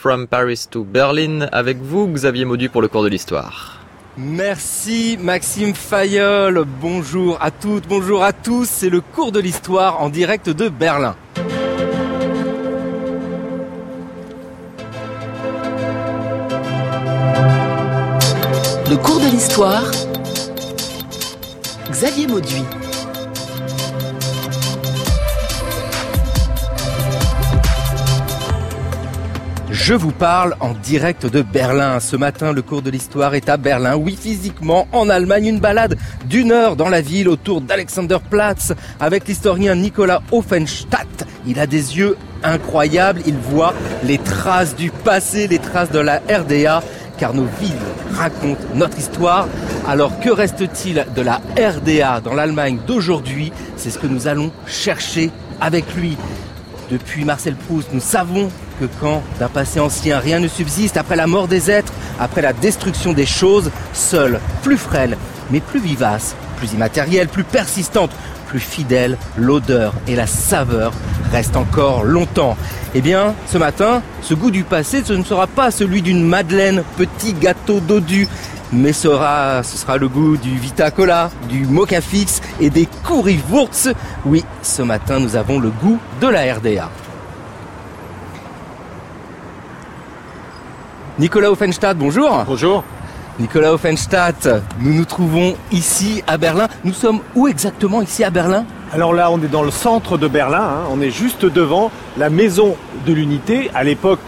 From Paris to Berlin, avec vous Xavier Maudu pour le cours de l'histoire. Merci Maxime Fayol, bonjour à toutes, bonjour à tous, c'est le cours de l'histoire en direct de Berlin. Le cours de l'histoire, Xavier Mauduit. Je vous parle en direct de Berlin. Ce matin, le cours de l'histoire est à Berlin. Oui, physiquement, en Allemagne, une balade d'une heure dans la ville autour d'Alexanderplatz avec l'historien Nicolas Offenstadt. Il a des yeux incroyables. Il voit les traces du passé, les traces de la RDA car nos villes racontent notre histoire. Alors que reste-t-il de la RDA dans l'Allemagne d'aujourd'hui? C'est ce que nous allons chercher avec lui. Depuis Marcel Proust, nous savons que quand d'un passé ancien rien ne subsiste, après la mort des êtres, après la destruction des choses, seule, plus frêle, mais plus vivace, plus immatérielle, plus persistante, plus fidèle, l'odeur et la saveur restent encore longtemps. Eh bien, ce matin, ce goût du passé, ce ne sera pas celui d'une madeleine, petit gâteau dodu, mais sera, ce sera le goût du Vita Cola, du Mocha Fix et des Currywurst. Oui, ce matin, nous avons le goût de la RDA. Nicolas Offenstadt, bonjour. Bonjour. Nicolas Offenstadt, nous nous trouvons ici à Berlin. Nous sommes où exactement ici à Berlin? Alors là, on est dans le centre de Berlin. hein. On est juste devant la maison de l'unité. À l'époque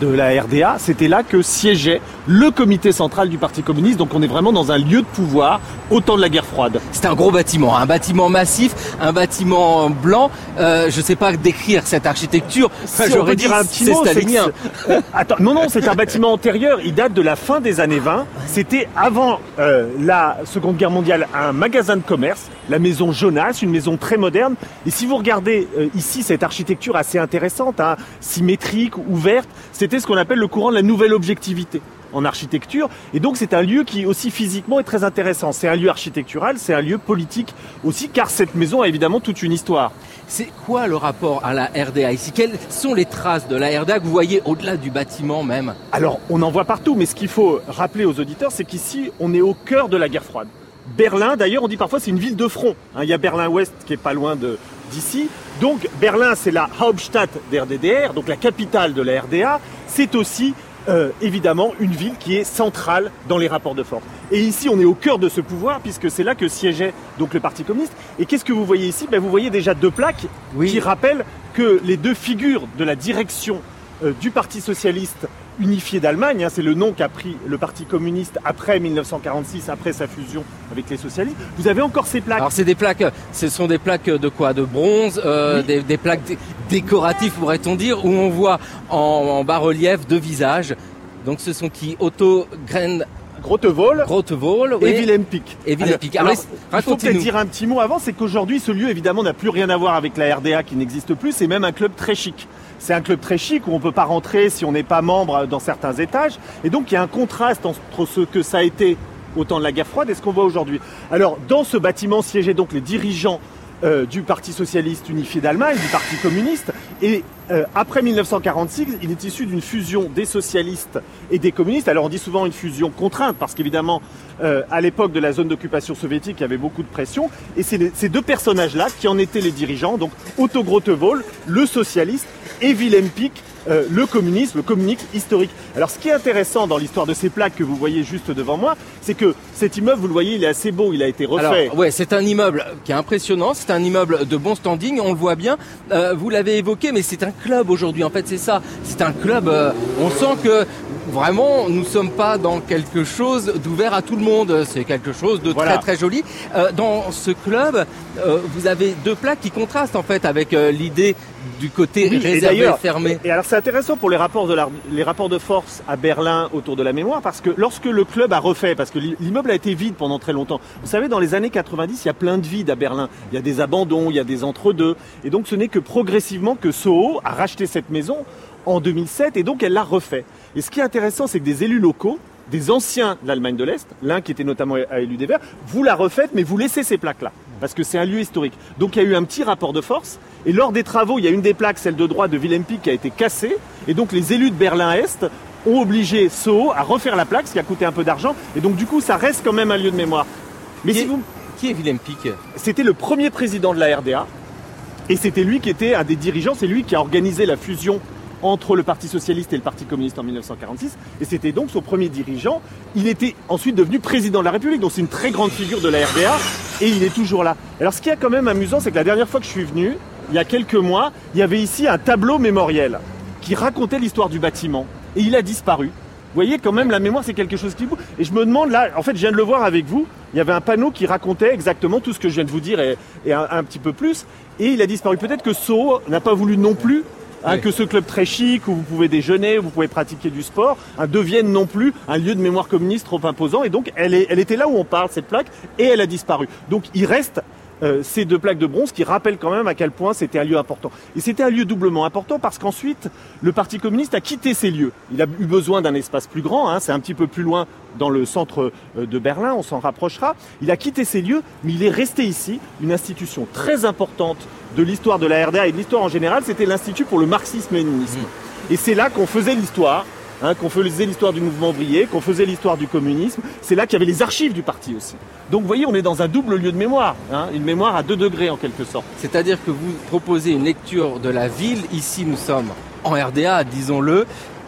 de la RDA, c'était là que siégeait le comité central du Parti communiste. Donc on est vraiment dans un lieu de pouvoir au temps de la guerre froide. C'est un gros bâtiment, un bâtiment massif, un bâtiment blanc. Euh, je ne sais pas décrire cette architecture. Si on J'aurais dire un petit mot, stalinien. euh, attends, non, non, c'est un bâtiment antérieur. Il date de la fin des années 20. C'était avant euh, la Seconde Guerre mondiale un magasin de commerce, la maison Jonas, une maison très moderne. Et si vous regardez ici cette architecture assez intéressante, hein, symétrique, ouverte, c'était ce qu'on appelle le courant de la nouvelle objectivité en architecture. Et donc c'est un lieu qui aussi physiquement est très intéressant. C'est un lieu architectural, c'est un lieu politique aussi, car cette maison a évidemment toute une histoire. C'est quoi le rapport à la RDA ici? Quelles sont les traces de la RDA que vous voyez au-delà du bâtiment même? Alors, on en voit partout, mais ce qu'il faut rappeler aux auditeurs, c'est qu'ici, on est au cœur de la guerre froide. Berlin, d'ailleurs, on dit parfois c'est une ville de front. Hein, Il y a Berlin-Ouest qui est pas loin de- d'ici. Donc, Berlin, c'est la Hauptstadt der DDR, donc la capitale de la RDA. C'est aussi, euh, évidemment, une ville qui est centrale dans les rapports de force. Et ici, on est au cœur de ce pouvoir, puisque c'est là que siégeait donc le Parti communiste. Et qu'est-ce que vous voyez ici? Ben, Vous voyez déjà deux plaques Oui. qui rappellent que les deux figures de la direction euh, du Parti socialiste unifié d'Allemagne, hein, c'est le nom qu'a pris le Parti communiste après 1946, après sa fusion avec les socialistes. Vous avez encore ces plaques. Alors c'est des plaques, ce sont des plaques de quoi? De bronze, euh, Oui. des, des plaques dé- décoratives pourrait-on dire, où on voit en, en bas-relief deux visages. Donc ce sont qui? Otto Gren Grotewohl et oui. Pick. Alors, Alors, il faut peut-être dire un petit mot avant, c'est qu'aujourd'hui, ce lieu, évidemment, n'a plus rien à voir avec la RDA qui n'existe plus. C'est même un club très chic. C'est un club très chic où on ne peut pas rentrer si on n'est pas membre dans certains étages. Et donc, il y a un contraste entre ce que ça a été au temps de la guerre froide et ce qu'on voit aujourd'hui. Alors, dans ce bâtiment siégeaient donc les dirigeants euh, du Parti socialiste unifié d'Allemagne, du Parti communiste. Et euh, après 1946, il est issu d'une fusion des socialistes et des communistes. Alors on dit souvent une fusion contrainte, parce qu'évidemment, euh, à l'époque de la zone d'occupation soviétique, il y avait beaucoup de pression. Et c'est ces deux personnages-là qui en étaient les dirigeants, donc Otto Grotewohl, le socialiste, et Wilhelm Pieck, euh, le communisme, historique. Alors ce qui est intéressant dans l'histoire de ces plaques que vous voyez juste devant moi, c'est que cet immeuble, vous le voyez, il est assez beau, il a été refait. Alors, ouais, c'est un immeuble qui est impressionnant, c'est un immeuble de bon standing, on le voit bien. Euh, vous l'avez évoqué, mais c'est un club aujourd'hui. En fait, c'est ça. C'est un club. euh, on sent que vraiment, nous sommes pas dans quelque chose d'ouvert à tout le monde. C'est quelque chose de Voilà. très très joli. Euh, dans ce club, euh, vous avez deux plaques qui contrastent en fait avec euh, l'idée du côté Oui, et réservé d'ailleurs- fermé. Et alors c'est intéressant pour les rapports, de la- les rapports de force à Berlin autour de la mémoire, parce que lorsque le club a refait, parce que l'i- l'immeuble a été vide pendant très longtemps, vous savez, dans les années 90, il y a plein de vides à Berlin. Il y a des abandons, il y a des entre-deux. Et donc ce n'est que progressivement que Soho a racheté cette maison en 2007, et donc elle l'a refait. Et ce qui est intéressant, c'est que des élus locaux, des anciens de l'Allemagne de l'Est, l'un qui était notamment à élu des Verts, vous la refaites, mais vous laissez ces plaques-là. parce que c'est un lieu historique. Donc il y a eu un petit rapport de force. Et lors des travaux, il y a une des plaques, celle de droite de Wilhelm Pieck, qui a été cassée. Et donc les élus de Berlin-Est ont obligé Soho à refaire la plaque, ce qui a coûté un peu d'argent. Et donc du coup, ça reste quand même un lieu de mémoire. Mais Qui si est- vous... Qui est Willem C'était le premier président de la RDA. Et c'était lui qui était un des dirigeants, c'est lui qui a organisé la fusion entre le Parti Socialiste et le Parti Communiste en 1946. Et c'était donc son premier dirigeant. Il était ensuite devenu président de la République, donc c'est une très grande figure de la RDA. Et il est toujours là. Alors ce qui est quand même amusant, c'est que la dernière fois que je suis venu, il y a quelques mois, il y avait ici un tableau mémoriel qui racontait l'histoire du bâtiment. Et il a disparu. Vous voyez, quand même, la mémoire, c'est quelque chose qui bouge. Et je me demande, là, en fait, je viens de le voir avec vous, il y avait un panneau qui racontait exactement tout ce que je viens de vous dire et, un, petit peu plus. Et il a disparu. Peut-être que Soho n'a pas voulu non plus hein, Oui. que ce club très chic où vous pouvez déjeuner, où vous pouvez pratiquer du sport, hein, devienne non plus un lieu de mémoire communiste trop imposant. Et donc, elle, est, elle était là où on parle, cette plaque, et elle a disparu. Donc, il reste euh, ces deux plaques de bronze qui rappellent quand même à quel point c'était un lieu important. Et c'était un lieu doublement important parce qu'ensuite, le Parti communiste a quitté ces lieux. Il a eu besoin d'un espace plus grand, hein, c'est un petit peu plus loin dans le centre euh, de Berlin, on s'en rapprochera. Il a quitté ces lieux, mais il est resté ici, une institution très importante de l'histoire de la RDA et de l'histoire en général, c'était l'Institut pour le marxisme-léninisme. Et c'est là qu'on faisait l'histoire, hein, qu'on faisait l'histoire du mouvement ouvrier, qu'on faisait l'histoire du communisme. C'est là qu'il y avait les archives du parti aussi. Donc vous voyez, on est dans un double lieu de mémoire, hein, une mémoire à deux degrés en quelque sorte. C'est-à-dire que vous proposez une lecture de la ville. Ici, nous sommes en RDA, disons-le,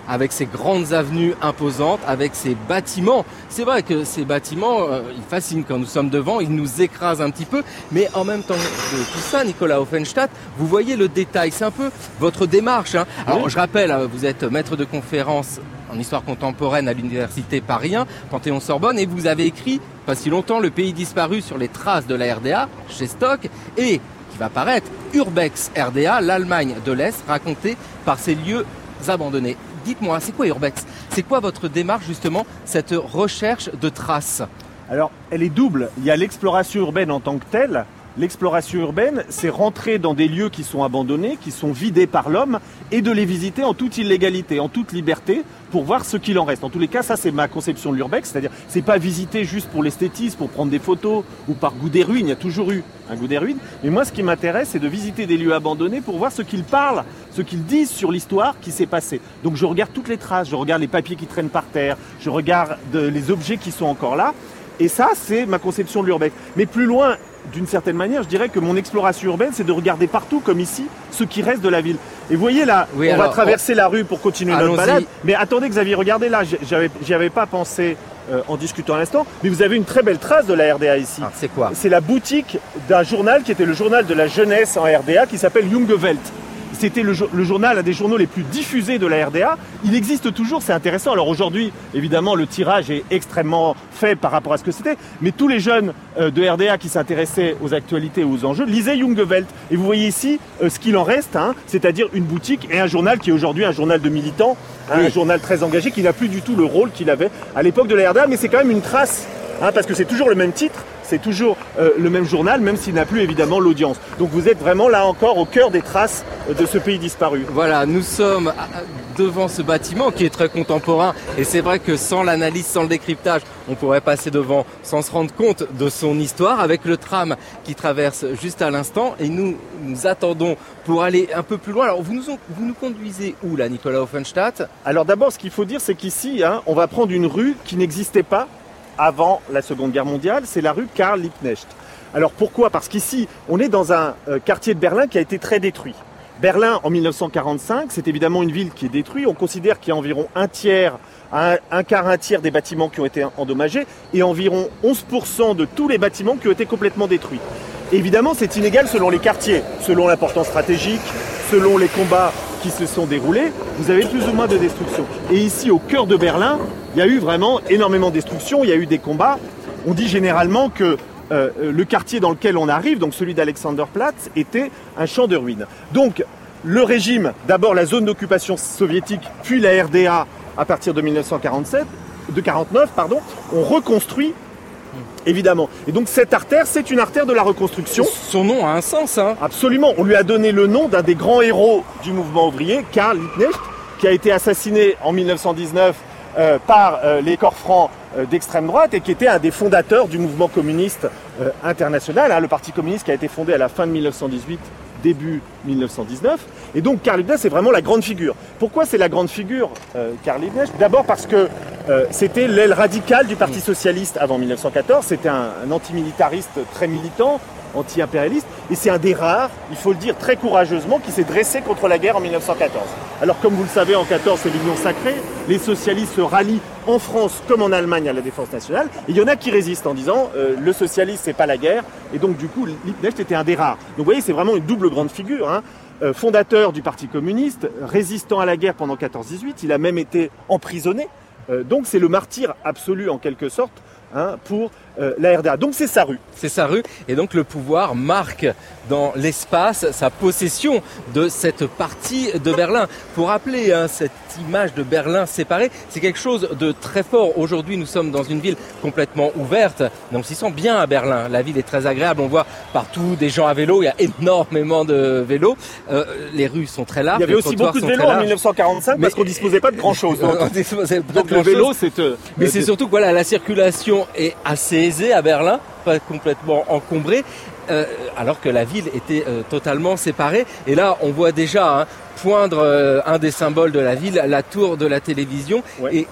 avec ces grandes avenues imposantes, avec ces bâtiments. C'est vrai que ces bâtiments, euh, ils fascinent quand nous sommes devant, ils nous écrasent un petit peu. Mais en même temps que tout ça, Nicolas Offenstadt, vous voyez le détail. C'est un peu votre démarche. hein. Alors, Oui. je rappelle, euh, vous êtes maître de conférence en histoire contemporaine à l'université Paris 1, Panthéon-Sorbonne, et vous avez écrit, pas si longtemps, Le pays disparu sur les traces de la RDA, chez Stock, et qui va paraître Urbex RDA, l'Allemagne de l'Est, racontée par ces lieux abandonnés. Dites-moi, c'est quoi Urbex C'est quoi votre démarche justement, cette recherche de traces? Alors, elle est double. Il y a l'exploration urbaine en tant que telle. L'exploration urbaine, c'est rentrer dans des lieux qui sont abandonnés, qui sont vidés par l'homme, et de les visiter en toute illégalité, en toute liberté, pour voir ce qu'il en reste. En tous les cas, ça c'est ma conception de l'urbex, c'est-à-dire c'est pas visiter juste pour l'esthétisme, pour prendre des photos ou par goût des ruines. Il y a toujours eu un goût des ruines. Mais moi, ce qui m'intéresse, c'est de visiter des lieux abandonnés pour voir ce qu'ils parlent, ce qu'ils disent sur l'histoire qui s'est passée. Donc je regarde toutes les traces, je regarde les papiers qui traînent par terre, je regarde euh, les objets qui sont encore là. Et ça, c'est ma conception de l'urbex. Mais plus loin, d'une certaine manière, je dirais que mon exploration urbaine, c'est de regarder partout, comme ici, ce qui reste de la ville. Et vous voyez là, Oui, on va traverser la rue pour continuer notre balade. Mais attendez, Xavier, regardez là, j'y avais pas pensé euh, en discutant à l'instant, mais vous avez une très belle trace de la RDA ici. Ah, C'est quoi? C'est la boutique d'un journal qui était le journal de la jeunesse en RDA qui s'appelle Junge Welt. C'était le, jour- le journal, un des journaux les plus diffusés de la RDA. Il existe toujours, c'est intéressant. Alors aujourd'hui, évidemment, le tirage est extrêmement faible par rapport à ce que c'était. Mais tous les jeunes euh, de RDA qui s'intéressaient aux actualités et aux enjeux lisaient Junge Welt. Et vous voyez ici euh, ce qu'il en reste, hein, c'est-à-dire une boutique et un journal qui est aujourd'hui un journal de militants, hein, Oui. un journal très engagé qui n'a plus du tout le rôle qu'il avait à l'époque de la RDA. Mais c'est quand même une trace, hein, parce que c'est toujours le même titre. C'est toujours euh, le même journal, même s'il n'a plus évidemment l'audience. Donc vous êtes vraiment là encore au cœur des traces euh, de ce pays disparu. Voilà, nous sommes à- devant ce bâtiment qui est très contemporain et c'est vrai que sans l'analyse, sans le décryptage, on pourrait passer devant sans se rendre compte de son histoire avec le tram qui traverse juste à l'instant et nous nous attendons pour aller un peu plus loin. Alors vous nous, vous nous conduisez où là, Nicolas Offenstadt? Alors d'abord, ce qu'il faut dire, c'est qu'ici, hein, on va prendre une rue qui n'existait pas avant la Seconde Guerre mondiale, c'est la rue Karl Liebknecht. Alors pourquoi? Parce qu'ici, on est dans un euh, quartier de Berlin qui a été très détruit. Berlin, en 1945, c'est évidemment une ville qui est détruite. On considère qu'il y a environ un tiers, un, un quart, un tiers des bâtiments qui ont été endommagés et environ 11% de tous les bâtiments qui ont été complètement détruits. Évidemment, c'est inégal selon les quartiers, selon l'importance stratégique, selon les combats qui se sont déroulés, vous avez plus ou moins de destruction. Et ici, au cœur de Berlin, il y a eu vraiment énormément de destruction, il y a eu des combats. On dit généralement que euh, le quartier dans lequel on arrive, donc celui d'Alexanderplatz, était un champ de ruines. Donc, le régime, d'abord la zone d'occupation soviétique, puis la RDA à partir de 1947, de 49, pardon, ont reconstruit, évidemment. Et donc cette artère, c'est une artère de la reconstruction. Son nom a un sens, hein Absolument, on lui a donné le nom d'un des grands héros du mouvement ouvrier, Karl Liebknecht, qui a été assassiné en 1919 euh, par euh, les corps francs euh, d'extrême droite et qui était un des fondateurs du mouvement communiste international, hein, le Parti communiste qui a été fondé à la fin de 1918 début 1919. Et donc Karl Liebknecht, c'est vraiment la grande figure. Pourquoi c'est la grande figure, Karl Liebknecht? D'abord parce que c'était l'aile radicale du Parti socialiste avant 1914. C'était un, un antimilitariste très militant, anti-impérialiste. Et c'est un des rares, il faut le dire très courageusement, qui s'est dressé contre la guerre en 1914. Alors comme vous le savez, en 14, c'est l'Union sacrée. Les socialistes se rallient en France comme en Allemagne à la défense nationale. Et il y en a qui résistent en disant euh, le socialisme, c'est pas la guerre. Et donc du coup, Liebknecht était un des rares. Donc vous voyez, c'est vraiment une double grande figure. Hein. Euh, fondateur du Parti communiste, résistant à la guerre pendant 14-18, il a même été emprisonné. Euh, donc c'est le martyr absolu en quelque sorte hein, pour euh, la RDA. Donc c'est sa rue. C'est sa rue et donc le pouvoir marque dans l'espace sa possession de cette partie de Berlin. Pour rappeler hein, cette image de Berlin séparée, c'est quelque chose de très fort. Aujourd'hui, nous sommes dans une ville complètement ouverte. On s'y sent bien à Berlin. La ville est très agréable. On voit partout des gens à vélo. Il y a énormément de vélos. Euh, les rues sont très larges. Il y avait aussi beaucoup de vélos en larges. 1945 parce Mais- qu'on disposait pas de grand chose. Donc, On disposait pas de donc le vélo, c'est. euh, Mais c'est surtout que voilà, la circulation est assez aisée à Berlin, pas complètement encombrée, euh, alors que la ville était euh, totalement séparée. Et là, on voit déjà hein, poindre euh, un des symboles de la ville, la tour de la télévision. Ouais. Et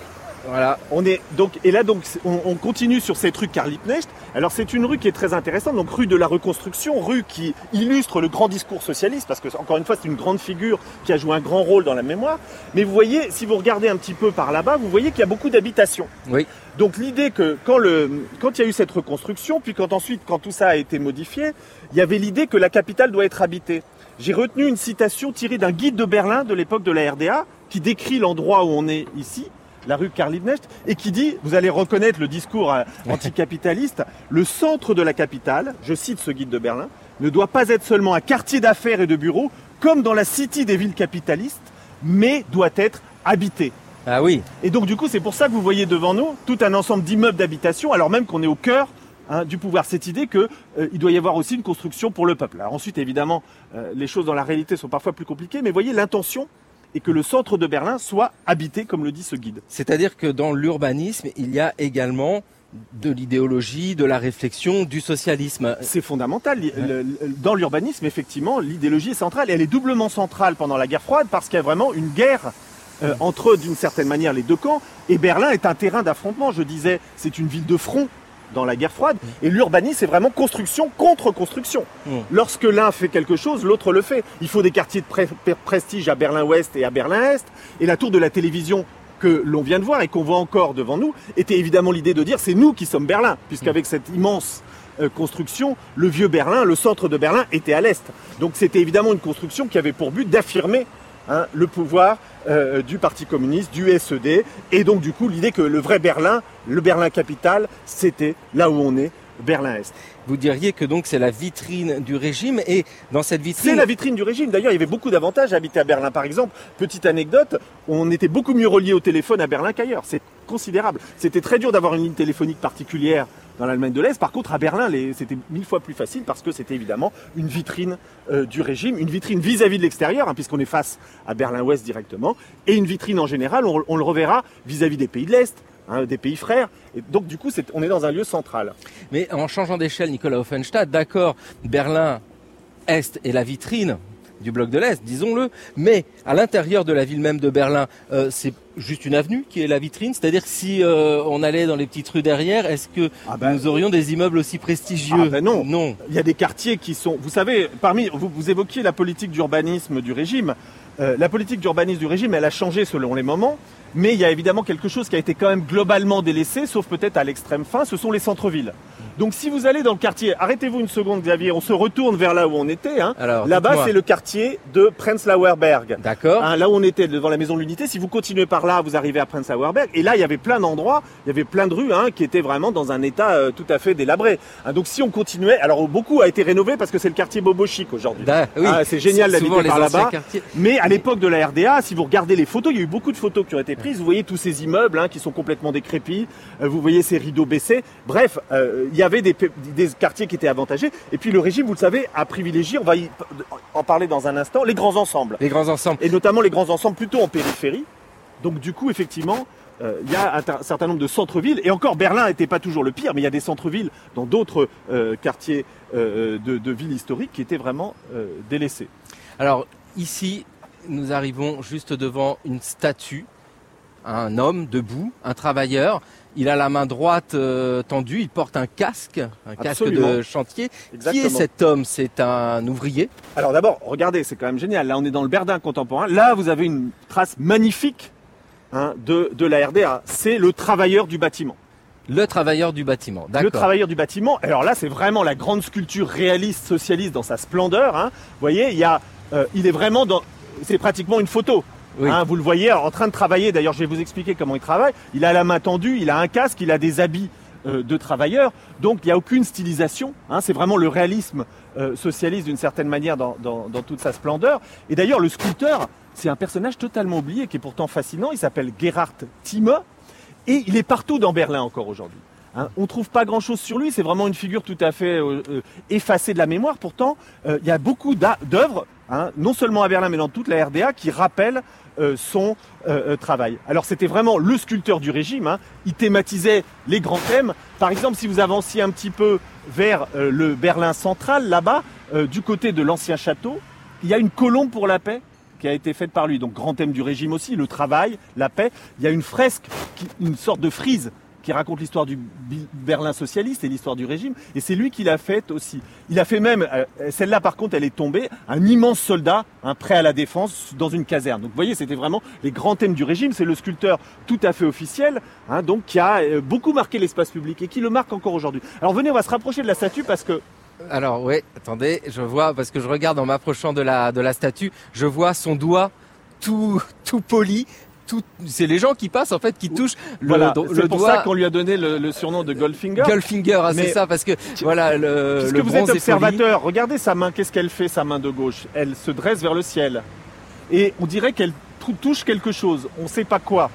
voilà, On est donc et là donc on, on continue sur cette rue Karl Liebknecht. Alors c'est une rue qui est très intéressante, donc rue de la reconstruction, rue qui illustre le grand discours socialiste parce que encore une fois c'est une grande figure qui a joué un grand rôle dans la mémoire. Mais vous voyez, si vous regardez un petit peu par là-bas, vous voyez qu'il y a beaucoup d'habitations. oui. Donc l'idée que quand le quand il y a eu cette reconstruction, puis quand ensuite quand tout ça a été modifié, il y avait l'idée que la capitale doit être habitée. J'ai retenu une citation tirée d'un guide de Berlin de l'époque de la RDA qui décrit l'endroit où on est ici, la rue Karl Liebknecht, et qui dit, vous allez reconnaître le discours euh, anticapitaliste, le centre de la capitale, je cite ce guide de Berlin, ne doit pas être seulement un quartier d'affaires et de bureaux, comme dans la city des villes capitalistes, mais doit être habité. Ah oui, Et donc du coup, c'est pour ça que vous voyez devant nous tout un ensemble d'immeubles d'habitation, alors même qu'on est au cœur hein, du pouvoir. Cette idée qu'il doit y avoir aussi une construction pour le peuple. Alors ensuite, évidemment, euh, les choses dans la réalité sont parfois plus compliquées, mais voyez, l'intention est que le centre de Berlin soit habité, comme le dit ce guide. c'est-à-dire que dans l'urbanisme, il y a également de l'idéologie, de la réflexion, du socialisme. C'est fondamental. Li- le- le- Dans l'urbanisme, effectivement, l'idéologie est centrale. Et elle est doublement centrale pendant la guerre froide parce qu'il y a vraiment une guerre euh, entre, d'une certaine manière, les deux camps. Et Berlin est un terrain d'affrontement. Je disais, c'est une ville de front dans la guerre froide. Et l'urbanisme, c'est vraiment construction contre construction. Mm. Lorsque l'un fait quelque chose, l'autre le fait. Il faut des quartiers de prestige à Berlin-Ouest et à Berlin-Est. Et la tour de la télévision que l'on vient de voir et qu'on voit encore devant nous était évidemment l'idée de dire c'est nous qui sommes Berlin, puisqu'avec cette immense euh, construction, le vieux Berlin, le centre de Berlin était à l'est. Donc c'était évidemment une construction qui avait pour but d'affirmer hein, le pouvoir euh, du Parti communiste, du SED, et donc du coup l'idée que le vrai Berlin, le Berlin capital, c'était là où on est, Berlin-Est. Vous diriez que donc c'est la vitrine du régime et dans cette vitrine, C'est la vitrine du régime. D'ailleurs, il y avait beaucoup d'avantages à habiter à Berlin. Par exemple, petite anecdote, on était beaucoup mieux relié au téléphone à Berlin qu'ailleurs. C'est considérable. C'était très dur d'avoir une ligne téléphonique particulière dans l'Allemagne de l'Est. Par contre, à Berlin, c'était mille fois plus facile parce que c'était évidemment une vitrine euh, du régime, une vitrine vis-à-vis de l'extérieur, hein, puisqu'on est face à Berlin-Ouest directement, et une vitrine en général, on, le reverra vis-à-vis des pays de l'Est, hein, des pays frères. Donc, du coup, on est dans un lieu central. Mais en changeant d'échelle, Nicolas Offenstadt, d'accord, Berlin Est est la vitrine du bloc de l'Est, disons-le, mais à l'intérieur de la ville même de Berlin, euh, c'est juste une avenue qui est la vitrine, c'est-à-dire que si euh, on allait dans les petites rues derrière, est-ce que Ah ben- nous aurions des immeubles aussi prestigieux? Ah ben non. Non. Il y a des quartiers qui sont. Vous savez, parmi vous, vous évoquiez la politique d'urbanisme du régime. Euh, la politique d'urbanisme du régime, elle a changé selon les moments, mais il y a évidemment quelque chose qui a été quand même globalement délaissé, sauf peut-être à l'extrême fin. Ce sont les centres-villes. Donc, si vous allez dans le quartier, arrêtez-vous une seconde, Xavier. On se retourne vers là où on était. Hein. Alors, Là-bas, c'est le quartier de Prenzlauer Berg. D'accord. Hein, là où on était devant la maison de l'unité, si vous continuez par là, vous arrivez à Prenzlauer Berg. Et là, il y avait plein d'endroits, il y avait plein de rues hein, qui étaient vraiment dans un état euh, tout à fait délabré. Donc si on continuait, alors beaucoup a été rénové parce que c'est le quartier Bobo Chic aujourd'hui. Oui. Ah, c'est génial d'habiter par là-bas. Mais à l'époque de la RDA, si vous regardez les photos, il y a eu beaucoup de photos qui ont été prises. Vous voyez tous ces immeubles qui sont complètement décrépits. Euh, vous voyez ces rideaux baissés. Bref, euh, il y avait des, pe- des quartiers qui étaient avantagés. Et puis le régime, vous le savez, a privilégié, on va y- en parler dans un instant, les grands ensembles Les grands ensembles. et notamment les grands ensembles plutôt en périphérie. Donc du coup, effectivement, euh, il y a un, certain nombre de centres-villes, et encore Berlin n'était pas toujours le pire, mais il y a des centres-villes dans d'autres euh, quartiers euh, de, de, villes historiques qui étaient vraiment délaissés. Alors ici, nous arrivons juste devant une statue, un homme debout, un travailleur. Il a la main droite tendue, il porte un casque, un casque de chantier. Qui est cet homme? C'est un ouvrier? Alors d'abord, regardez, c'est quand même génial. Là, on est dans le Berdin contemporain. Là, vous avez une trace magnifique Hein, de, de la RDA. C'est le travailleur du bâtiment. Le travailleur du bâtiment, d'accord. Le travailleur du bâtiment. Alors là, c'est vraiment la grande sculpture réaliste socialiste dans sa splendeur. Hein. Vous voyez, il y a, euh, il est vraiment dans, c'est pratiquement une photo. Hein, vous le voyez en train de travailler. D'ailleurs, je vais vous expliquer comment il travaille. Il a la main tendue, il a un casque, il a des habits euh, de travailleur. Donc, il n'y a aucune stylisation. Hein, c'est vraiment le réalisme euh, socialiste d'une certaine manière dans, toute sa splendeur. Et d'ailleurs, le sculpteur c'est un personnage totalement oublié qui est pourtant fascinant. Il s'appelle Gerhard Thieme et il est partout dans Berlin encore aujourd'hui. Hein, on ne trouve pas grand-chose sur lui, c'est vraiment une figure tout à fait euh, effacée de la mémoire. Pourtant, il y a beaucoup d'œuvres, non seulement à Berlin, mais dans toute la RDA, qui rappellent son travail. Alors c'était vraiment le sculpteur du régime, hein. il thématisait les grands thèmes. Par exemple, si vous avanciez un petit peu vers le Berlin central, là-bas, du côté de l'ancien château, il y a une colombe pour la paix qui a été faite par lui. Donc grand thème du régime aussi, le travail, la paix. Il y a une fresque, une sorte de frise qui raconte l'histoire du Berlin socialiste et l'histoire du régime. Et c'est lui qui l'a faite aussi. Il a fait même, euh, celle-là par contre, elle est tombée, un immense soldat, prêt à la défense dans une caserne. Donc vous voyez, c'était vraiment les grands thèmes du régime. C'est le sculpteur tout à fait officiel, hein, donc qui a euh, beaucoup marqué l'espace public et qui le marque encore aujourd'hui. Alors venez, on va se rapprocher de la statue parce que alors oui, attendez, je vois parce que je regarde en m'approchant de la de la statue, je vois son doigt tout tout poli. C'est les gens qui passent en fait qui touchent le, C'est pour ça qu'on lui a donné le, surnom de Goldfinger. Goldfinger, ah, c'est ça parce que voilà le. Puisque vous êtes observateur, regardez sa main. Qu'est-ce qu'elle fait sa main de gauche? Elle se dresse vers le ciel et on dirait qu'elle touche quelque chose. On ne sait pas quoi.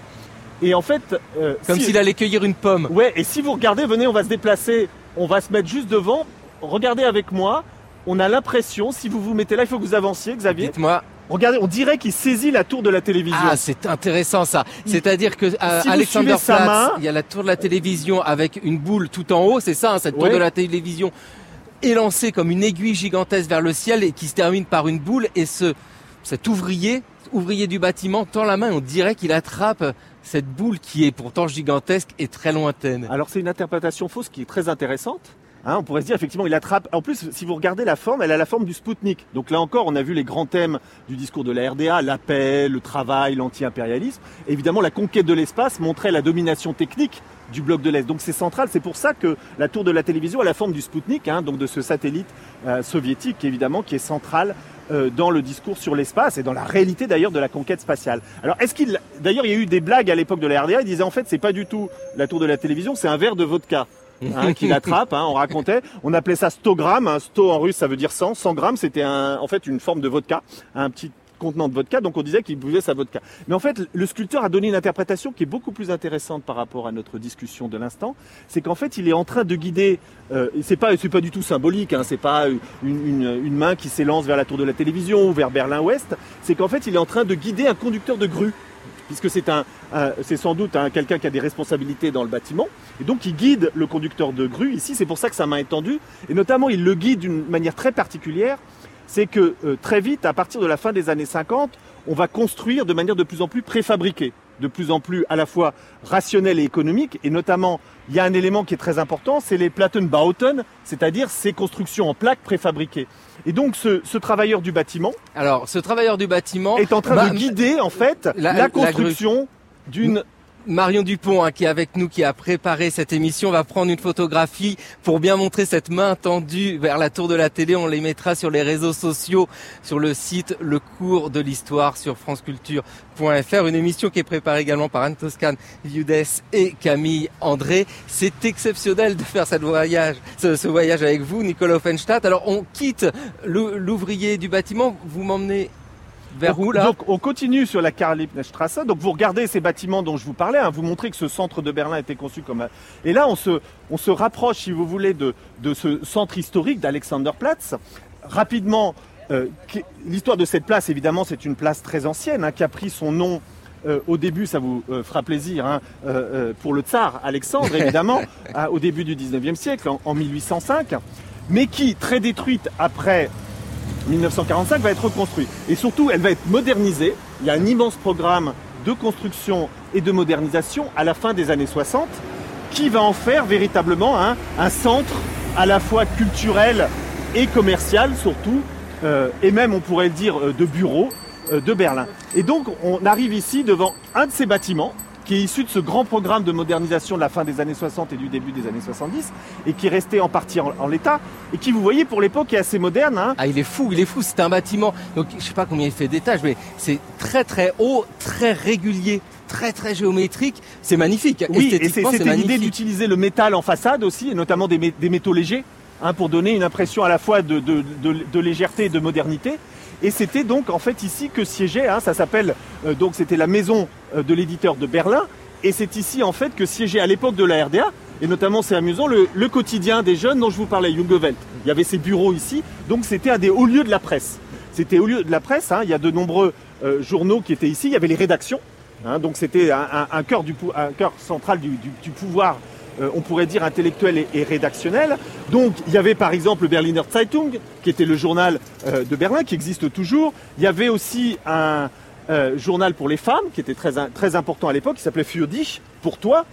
Et en fait, euh, comme s'il allait cueillir une pomme. Ouais. Et si vous regardez, venez, on va se déplacer. On va se mettre juste devant regardez avec moi. On a l'impression, si vous vous mettez là, il faut que vous avanciez, Xavier. Dites-moi. Regardez, on dirait qu'il saisit la tour de la télévision. Ah, c'est intéressant ça. C'est-à-dire que à Alexander Platz, il y a la tour de la télévision avec une boule tout en haut, c'est ça, hein, cette tour de la télévision élancée comme une aiguille gigantesque vers le ciel et qui se termine par une boule et ce cet ouvrier, ouvrier du bâtiment tend la main, on dirait qu'il attrape cette boule qui est pourtant gigantesque et très lointaine. Alors c'est une interprétation fausse qui est très intéressante Hein, on pourrait se dire effectivement il attrape. En plus, si vous regardez la forme, elle a la forme du Spoutnik. Donc là encore, on a vu les grands thèmes du discours de la RDA la paix, le travail, l'anti-impérialisme. Évidemment, la conquête de l'espace montrait la domination technique du bloc de l'Est. Donc c'est central. C'est pour ça que la tour de la télévision a la forme du Spoutnik, hein, donc de ce satellite euh, soviétique évidemment qui est central euh, dans le discours sur l'espace et dans la réalité d'ailleurs de la conquête spatiale. Alors est-ce qu'il d'ailleurs il y a eu des blagues à l'époque de la RDA, ils disaient en fait c'est pas du tout la tour de la télévision, c'est un verre de vodka. Hein, qui l'attrape. Hein, on racontait, on appelait ça stogramme. Un sto en russe, ça veut dire 100. 100 grammes, c'était en fait une forme de vodka, un petit contenant de vodka, donc on disait qu'il buvait sa vodka. Mais en fait, le sculpteur a donné une interprétation qui est beaucoup plus intéressante par rapport à notre discussion de l'instant. C'est qu'en fait, il est en train de guider. Euh, c'est pas, du tout symbolique. Hein, c'est pas une, main qui s'élance vers la tour de la télévision ou vers Berlin Ouest. C'est qu'en fait, il est en train de guider un conducteur de grue puisque c'est un, sans doute quelqu'un qui a des responsabilités dans le bâtiment, et donc il guide le conducteur de grue ici. C'est pour ça que sa main est tendue, et notamment il le guide d'une manière très particulière. C'est que euh, très vite, à partir de la fin des années 50, on va construire de manière de plus en plus préfabriquée, de plus en plus à la fois rationnelle et économique, et notamment il y a un élément qui est très important, c'est les Plattenbauten, c'est-à-dire ces constructions en plaques préfabriquées. Et donc ce, travailleur du bâtiment. Alors ce travailleur du bâtiment est en train de guider en fait la, construction d'une Marion Dupont, hein, qui est avec nous, qui a préparé cette émission, va prendre une photographie pour bien montrer cette main tendue vers la tour de la télé. On les mettra sur les réseaux sociaux, sur le site Le Cours de l'Histoire sur franceculture.fr. Une émission qui est préparée également par Anne Toscan, Liudes et Camille André. C'est exceptionnel de faire cette voyage, ce, voyage avec vous, Nicolas Offenstadt. Alors on quitte l'ouvrier du bâtiment. Vous m'emmenez vers où là Donc on continue sur la Karl-Liebknecht-Straße. Donc vous regardez ces bâtiments dont je vous parlais, hein, vous montrez que ce centre de Berlin a été conçu comme un... Et là on se, on se rapproche, si vous voulez, de, de ce centre historique d'Alexanderplatz. Rapidement, euh, l'histoire de cette place, évidemment, c'est une place très ancienne hein, qui a pris son nom euh, au début, ça vous euh, fera plaisir, hein, euh, pour le tsar Alexandre, évidemment, au début du 19e siècle, en, en 1805, mais qui, très détruite après 1945, va être reconstruite. Et surtout, elle va être modernisée. Il y a un immense programme de construction et de modernisation à la fin des années 60 qui va en faire véritablement un, centre à la fois culturel et commercial surtout, euh, et même on pourrait le dire euh, de bureau euh, de Berlin. Et donc on arrive ici devant un de ces bâtiments qui est issu de ce grand programme de modernisation de la fin des années 60 et du début des années 70, et qui est resté en partie en, en l'état, et qui, vous voyez, pour l'époque est assez moderne. Hein. Ah, il est fou, il est fou. C'est un bâtiment. Donc, je sais pas combien il fait d'étages, mais c'est très très haut, très régulier, très très géométrique. C'est magnifique. Oui, et c'était l'idée d'utiliser le métal en façade aussi, et notamment des, mé- des métaux légers, hein, pour donner une impression à la fois de, de- de- de légèreté et de modernité. Et c'était donc en fait ici que siégeait, hein, ça s'appelle, euh, donc c'était la maison euh, de l'éditeur de Berlin, et c'est ici en fait que siégeait à l'époque de la RDA, et notamment c'est amusant, le, quotidien des jeunes dont je vous parlais, Jungewelt. Il y avait ses bureaux ici, donc c'était un des hauts lieux de la presse. C'était au lieu de la presse, hein, il y a de nombreux euh, journaux qui étaient ici, il y avait les rédactions, Hein, donc c'était un, cœur, central du pouvoir, euh, on pourrait dire intellectuel et, et rédactionnel. Donc il y avait par exemple le Berliner Zeitung, qui était le journal euh, de Berlin, qui existe toujours. Il y avait aussi un euh, journal pour les femmes, qui était très, très important à l'époque, qui s'appelait Für dich, pour toi.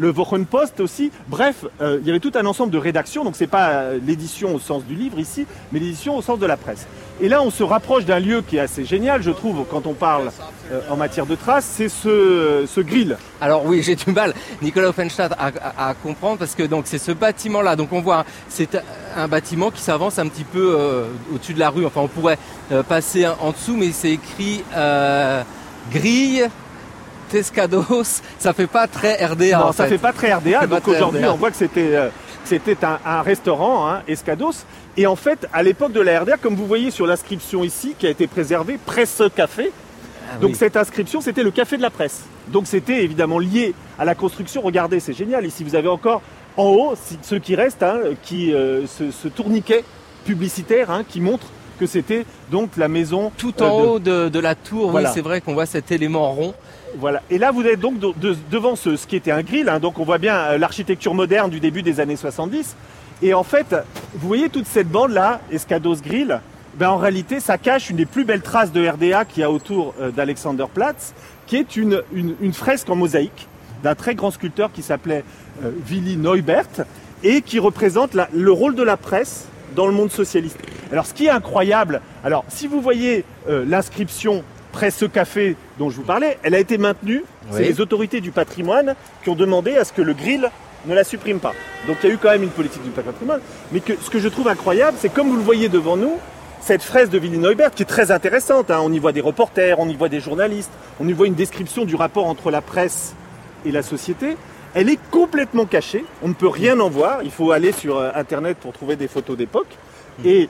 Le Wochenpost aussi. Bref, il y avait tout un ensemble de rédactions. Donc c'est pas l'édition au sens du livre ici, mais l'édition au sens de la presse. Et là, on se rapproche d'un lieu qui est assez génial, je trouve, quand on parle euh, en matière de traces, c'est ce, ce grill. Alors oui, j'ai du mal, Nicolas Offenstadt, à, à- à comprendre parce que donc c'est ce bâtiment-là. Donc on voit, c'est un bâtiment qui s'avance un petit peu euh, au-dessus de la rue. Enfin, on pourrait euh, passer en dessous, mais c'est écrit grille. Tescados, ça fait pas très RDA. non, en ça fait. fait pas très RDA. Donc aujourd'hui, on voit que c'était c'était un, un restaurant, hein, Escados. Et en fait, à l'époque de la RDA, comme vous voyez sur l'inscription ici, qui a été préservée, Presse Café. Ah Donc oui. cette inscription, c'était le café de la presse. Donc c'était évidemment lié à la construction. Regardez, c'est génial. Ici, vous avez encore en haut ceux qui restent, hein, qui euh, tourniquet publicitaire hein, qui montre que c'était donc la maison tout euh, en de- haut de, de la tour, Voilà. oui, c'est vrai qu'on voit cet élément rond. Et là, vous êtes donc de- de- devant ce, qui était un grill. hein. donc, on voit bien euh, l'architecture moderne du début des années 70. Et en fait, vous voyez toute cette bande-là, Escados Grill, ben, en réalité, ça cache une des plus belles traces de RDA qu'il y a autour euh, d'Alexanderplatz, qui est une, une- fresque en mosaïque d'un très grand sculpteur qui s'appelait euh, Willy Neubert et qui représente le rôle de la presse dans le monde socialiste. Alors, ce qui est incroyable, alors si vous voyez euh, l'inscription Presse Café dont je vous parlais, elle a été maintenue. C'est Oui. les autorités du patrimoine qui ont demandé à ce que le grill ne la supprime pas. Donc il y a eu quand même une politique du patrimoine. Mais que, ce que je trouve incroyable, c'est comme vous le voyez devant nous, cette fraise de Willy Neubert qui est très intéressante. hein. On y voit des reporters, on y voit des journalistes, on y voit une description du rapport entre la presse et la société. Elle est complètement cachée, on ne peut rien en voir. Il faut aller sur euh, internet pour trouver des photos d'époque. Et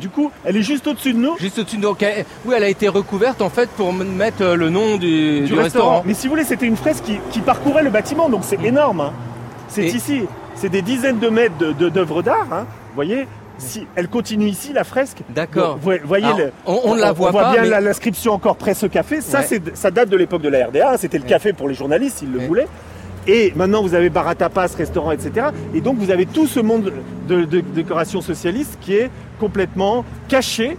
du coup, elle est juste au-dessus de nous. Juste au-dessus de donc, elle- oui, elle a été recouverte en fait pour mettre euh, le nom du, du restaurant. Mais si vous voulez, c'était une fraise qui, qui parcourait le bâtiment, donc c'est énorme. hein. C'est Et- ici, c'est des dizaines de mètres de- de- d'œuvres d'art. hein. Vous voyez, si elle continue ici, la fresque. D'accord. Vous voyez, Alors, le- on- on ne la voit voit pas, bien mais- l'inscription encore presse café. Ça, Ouais. ça date de l'époque de la RDA. hein. C'était le Ouais. café pour les journalistes, s'ils le Ouais. voulaient. Et maintenant, vous avez bar à tapas, restaurant, etc. Et donc, vous avez tout ce monde de, de décoration socialiste qui est complètement caché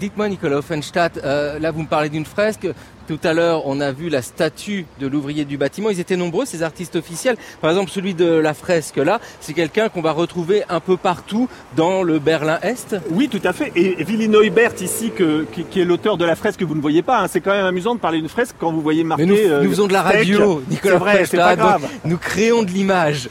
Dites-moi Nicolas Offenstadt, euh, là vous me parlez d'une fresque. Tout à l'heure, on a vu la statue de l'ouvrier du bâtiment. Ils étaient nombreux, ces artistes officiels. Par exemple, celui de la fresque là, c'est quelqu'un qu'on va retrouver un peu partout dans le Berlin-Est. Oui, tout à fait. Et Willy Neubert, ici, que- qui, qui est l'auteur de la fresque que vous ne voyez pas, hein. c'est quand même amusant de parler d'une fresque quand vous voyez marqué. Mais nous, euh, nous faisons de la radio, Nicolas C'est vrai, c'est pas donc grave. nous créons de l'image.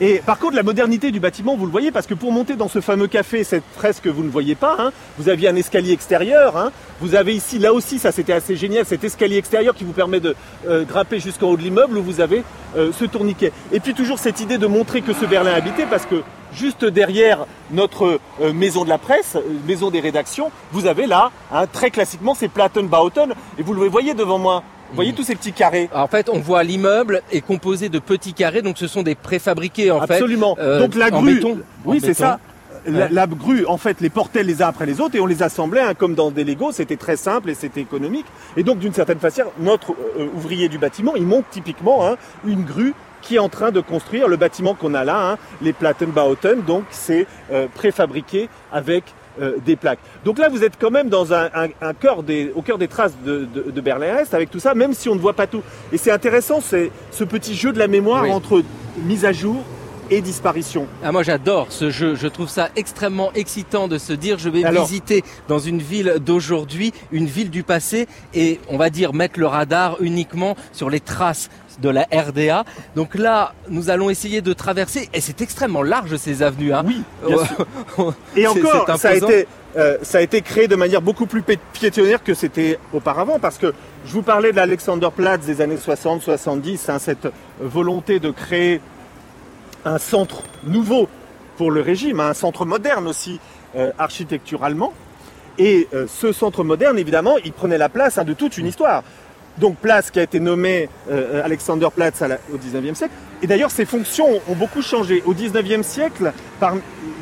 Et par contre, la modernité du bâtiment, vous le voyez, parce que pour monter dans ce fameux café, cette fresque, vous ne voyez pas. hein. Vous aviez un escalier extérieur. hein. Vous avez ici, là aussi, ça c'était assez génial, cet escalier extérieur qui vous permet de euh, grimper jusqu'en haut de l'immeuble où vous avez euh, ce tourniquet. Et puis toujours cette idée de montrer que ce Berlin habité, parce que juste derrière notre euh, maison de la presse, euh, maison des rédactions, vous avez là, hein, très classiquement, c'est Plattenbauten. Et vous le voyez devant moi. Vous voyez tous ces petits carrés. En fait, on voit l'immeuble est composé de petits carrés, donc ce sont des préfabriqués en fait. Absolument. euh, Donc la en grue, béton. oui En c'est ça. la, Ouais. la grue, en fait, les portait les uns après les autres et on les assemblait hein, comme dans des Legos. C'était très simple et c'était économique. Et donc, d'une certaine façon, notre euh, ouvrier du bâtiment, il monte typiquement hein, une grue qui est en train de construire le bâtiment qu'on a là, hein, les Plattenbauten. Donc, c'est euh, préfabriqué avec euh, des plaques. Donc là, vous êtes quand même dans un, un- un cœur des, au cœur des traces de, de, de Berlin-Est avec tout ça, même si on ne voit pas tout. Et c'est intéressant, c'est ce petit jeu de la mémoire Oui. entre mise à jour et disparition. Ah, moi j'adore ce jeu, je trouve ça extrêmement excitant de se dire je vais Alors- visiter dans une ville d'aujourd'hui, une ville du passé et on va dire mettre le radar uniquement sur les traces de la RDA. Donc là, nous allons essayer de traverser et c'est extrêmement large ces avenues. Hein. Oui, bien sûr. Et encore, c'est ça a, imposant. été, euh, ça a été créé de manière beaucoup plus pi- piétonnière que c'était auparavant, parce que je vous parlais de l'Alexanderplatz des années 60-70, hein, cette volonté de créer un centre nouveau pour le régime, un centre moderne aussi euh, architecturalement. Et euh, ce centre moderne, évidemment, il prenait la place hein, de toute une histoire. Donc place qui a été nommée euh, Alexanderplatz à la- au 19e siècle. Et d'ailleurs, ses fonctions ont beaucoup changé. Au 19e siècle, par,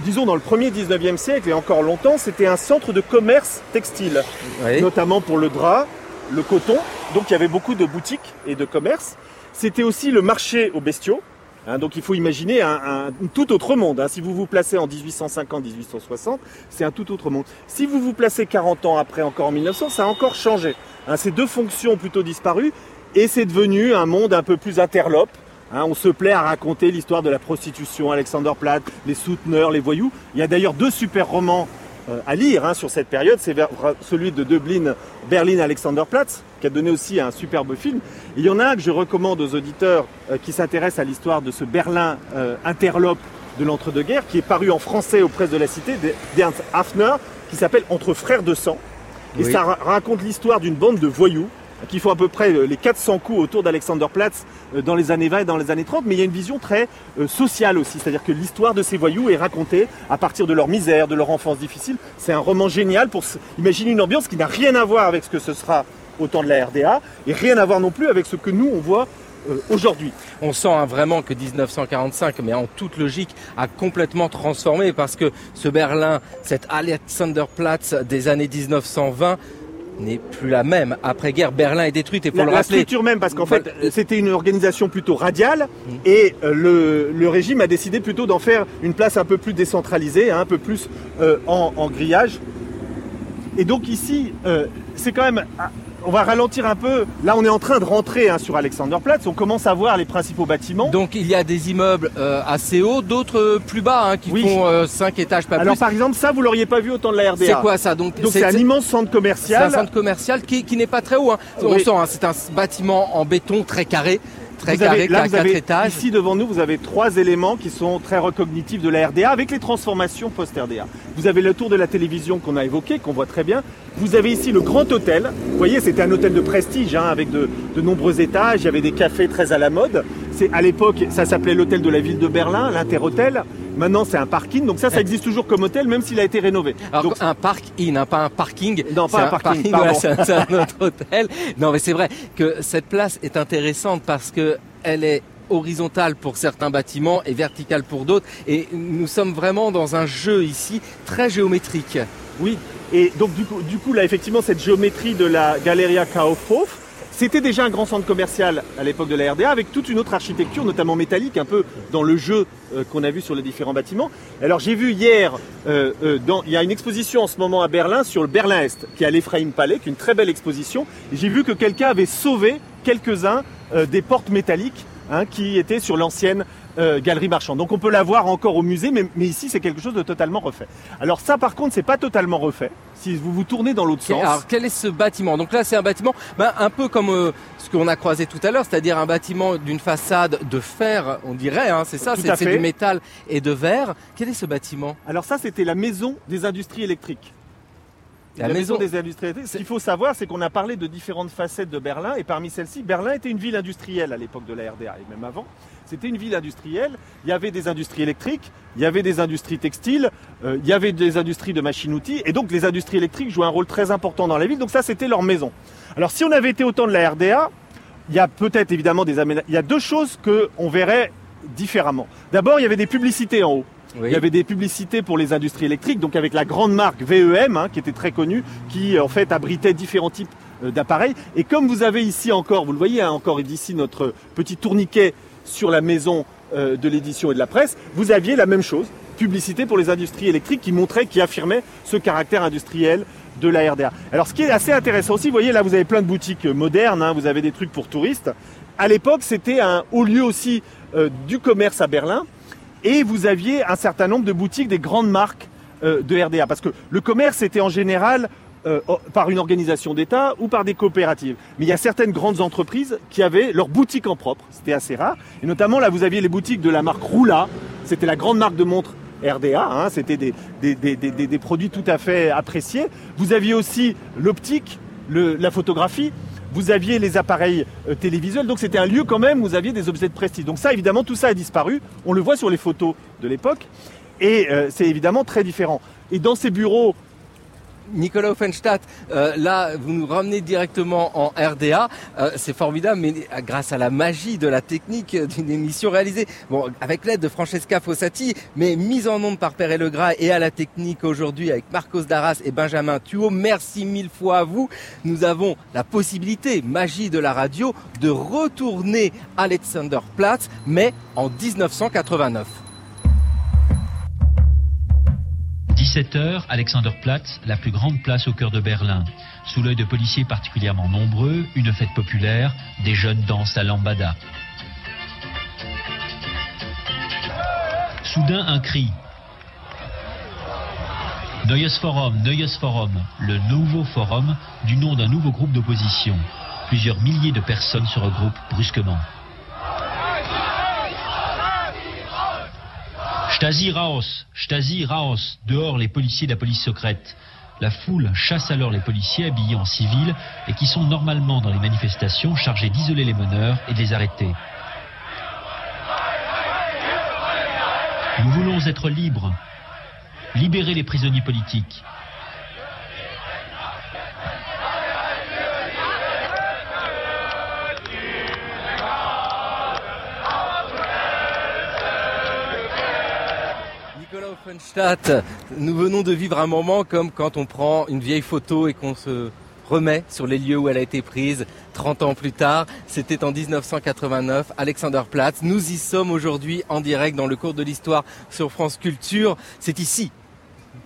disons dans le premier 19e siècle et encore longtemps, c'était un centre de commerce textile, Oui. notamment pour le drap, le coton. Donc il y avait beaucoup de boutiques et de commerces. C'était aussi le marché aux bestiaux. Hein, donc il faut imaginer un, tout autre monde. hein. Si vous vous placez en 1850-1860, c'est un tout autre monde. Si vous vous placez 40 ans après, encore en 1900, ça a encore changé. Hein, ces deux fonctions ont plutôt disparu et c'est devenu un monde un peu plus interlope. On se plaît à raconter l'histoire de la prostitution, Alexanderplatz, les souteneurs, les voyous. Il y a d'ailleurs deux super romans à lire hein, sur cette période. C'est vers- celui de Dublin, Berlin, Alexanderplatz, qui a donné aussi un superbe film. Et il y en a un que je recommande aux auditeurs euh, qui s'intéressent à l'histoire de ce Berlin euh, interlope de l'entre-deux-guerres, qui est paru en français aux presses de la cité, d'Ernst Hafner, qui s'appelle Entre frères de sang. Et Oui. ça ra- raconte l'histoire d'une bande de voyous qui font à peu près euh, les 400 coups autour d'Alexanderplatz euh, dans les années 20 et dans les années 30, mais il y a une vision très euh, sociale aussi, c'est-à-dire que l'histoire de ces voyous est racontée à partir de leur misère, de leur enfance difficile. C'est un roman génial pour imaginer une ambiance qui n'a rien à voir avec ce que ce sera au temps de la RDA et rien à voir non plus avec ce que nous on voit aujourd'hui. On sent hein, vraiment que 1945, mais en toute logique, a complètement transformé parce que ce Berlin, cet Alexanderplatz des années 1920 n'est plus la même. Après-guerre, Berlin est détruite et pour La, le la rappeler. structure même, parce qu'en fait, euh, c'était une organisation plutôt radiale, et euh, le, le régime a décidé plutôt d'en faire une place un peu plus décentralisée, hein, un peu plus euh, en, en grillage. Et donc ici, euh, c'est quand même... On va ralentir un peu. Là, on est en train de rentrer hein, sur Alexanderplatz. On commence à voir les principaux bâtiments. Donc il y a des immeubles euh, assez hauts, d'autres euh, plus bas, hein, qui Oui. font 5 étages, pas Alors, plus. par exemple, ça, vous l'auriez pas vu au temps de la RDA. C'est quoi ça? Donc c'est un immense centre c'est un commercial. centre commercial qui, qui n'est pas très haut. hein. On Oui. sent, c'est un bâtiment en béton très carré, très Vous carré, avez, là, vous 4 avez, étages. ici devant nous, vous avez trois éléments qui sont très recognitifs de la RDA avec les transformations post-RDA. Vous avez le tour de la télévision qu'on a évoqué, qu'on voit très bien. Vous avez ici le grand hôtel. Vous voyez, c'était un hôtel de prestige hein, avec de, de nombreux étages. Il y avait des cafés très à la mode. C'est à l'époque, ça s'appelait l'hôtel de la ville de Berlin, l'Interhôtel. Maintenant, c'est un parking. Donc ça, ça existe toujours comme hôtel, même s'il a été rénové. Alors Donc, un park-in, hein, pas un parking. Non, pas un parking, voilà, un, c'est un autre hôtel. Non, mais c'est vrai que cette place est intéressante parce que elle est horizontale pour certains bâtiments et verticale pour d'autres. Et nous sommes vraiment dans un jeu ici très géométrique. Oui, et donc du coup, du coup là effectivement cette géométrie de la Galeria Kaufhof, c'était déjà un grand centre commercial à l'époque de la RDA avec toute une autre architecture, notamment métallique, un peu dans le jeu euh, qu'on a vu sur les différents bâtiments. Alors j'ai vu hier, euh, euh, il y a une exposition en ce moment à Berlin sur le Berlin Est, qui est à l'Ephraim Palais, qui est une très belle exposition. J'ai vu que quelqu'un avait sauvé quelques-uns des portes métalliques hein, qui étaient sur l'ancienne euh, galerie marchande. Donc on peut la voir encore au musée, mais, mais ici c'est quelque chose de totalement refait. Alors ça par contre c'est pas totalement refait. Si vous vous tournez dans l'autre sens, Alors quel est ce bâtiment? Donc là c'est un bâtiment ben, un peu comme euh, ce qu'on a croisé tout à l'heure, c'est-à-dire un bâtiment d'une façade de fer, on dirait, hein, c'est ça, c'est du métal et de verre. Quel est ce bâtiment? Alors ça c'était la maison des industries électriques. La maison- des industries électriques. Ce qu'il faut savoir, c'est qu'on a parlé de différentes facettes de Berlin, et parmi celles-ci, Berlin était une ville industrielle à l'époque de la RDA, et même avant. C'était une ville industrielle. Il y avait des industries électriques, il y avait des industries textiles, euh, il y avait des industries de machines-outils, et donc les industries électriques jouaient un rôle très important dans la ville. Donc ça, c'était leur maison. Alors si on avait été au temps de la RDA, il y a peut-être évidemment des aménagements. Il y a deux choses que on verrait différemment. D'abord, il y avait des publicités en haut. Il y avait des publicités pour les industries électriques, donc avec la grande marque VEM, hein, qui était très connue, qui en fait abritait différents types euh, d'appareils. Et comme vous avez ici encore, vous le voyez hein, encore d'ici notre petit tourniquet sur la maison euh, de l'édition et de la presse, vous aviez la même chose, publicité pour les industries électriques qui montrait, qui affirmait ce caractère industriel de la RDA. Alors ce qui est assez intéressant aussi, vous voyez là vous avez plein de boutiques modernes, hein, vous avez des trucs pour touristes. À l'époque c'était un haut lieu aussi euh, du commerce à Berlin et vous aviez un certain nombre de boutiques des grandes marques euh, de RDA. Parce que le commerce était en général euh, par une organisation d'État ou par des coopératives. Mais il y a certaines grandes entreprises qui avaient leur boutique en propre. C'était assez rare. Et notamment là, vous aviez les boutiques de la marque Roula. C'était la grande marque de montres RDA. Hein. C'était des, produits tout à fait appréciés. Vous aviez aussi l'optique, la photographie vous aviez les appareils euh, télévisuels, donc c'était un lieu quand même où vous aviez des objets de prestige. Donc ça, évidemment, tout ça a disparu. On le voit sur les photos de l'époque. Et euh, c'est évidemment très différent. Et dans ces bureaux Nicolas Offenstadt, euh, là, vous nous ramenez directement en RDA. Euh, c'est formidable, mais grâce à la magie de la technique d'une émission réalisée, bon, avec l'aide de Francesca Fossati, mais mise en onde par Père Legras et à la technique aujourd'hui avec Marcos Darras et Benjamin Thuot. Merci mille fois à vous. Nous avons la possibilité, magie de la radio, de retourner à Alexanderplatz, mais en 1989. 17h, Alexanderplatz, la plus grande place au cœur de Berlin. Sous l'œil de policiers particulièrement nombreux, une fête populaire, des jeunes dansent la lambada. Soudain, un cri. Neues Forum, Neues Forum, le nouveau forum du nom d'un nouveau groupe d'opposition. Plusieurs milliers de personnes se regroupent brusquement. Stasi Raos, Stasi Raos, dehors les policiers de la police secrète. La foule chasse alors les policiers habillés en civil et qui sont normalement dans les manifestations chargés d'isoler les meneurs et de les arrêter. Nous voulons être libres, libérer les prisonniers politiques. Nous venons de vivre un moment comme quand on prend une vieille photo et qu'on se remet sur les lieux où elle a été prise 30 ans plus tard. C'était en 1989, Alexanderplatz. Nous y sommes aujourd'hui en direct dans le cours de l'histoire sur France Culture. C'est ici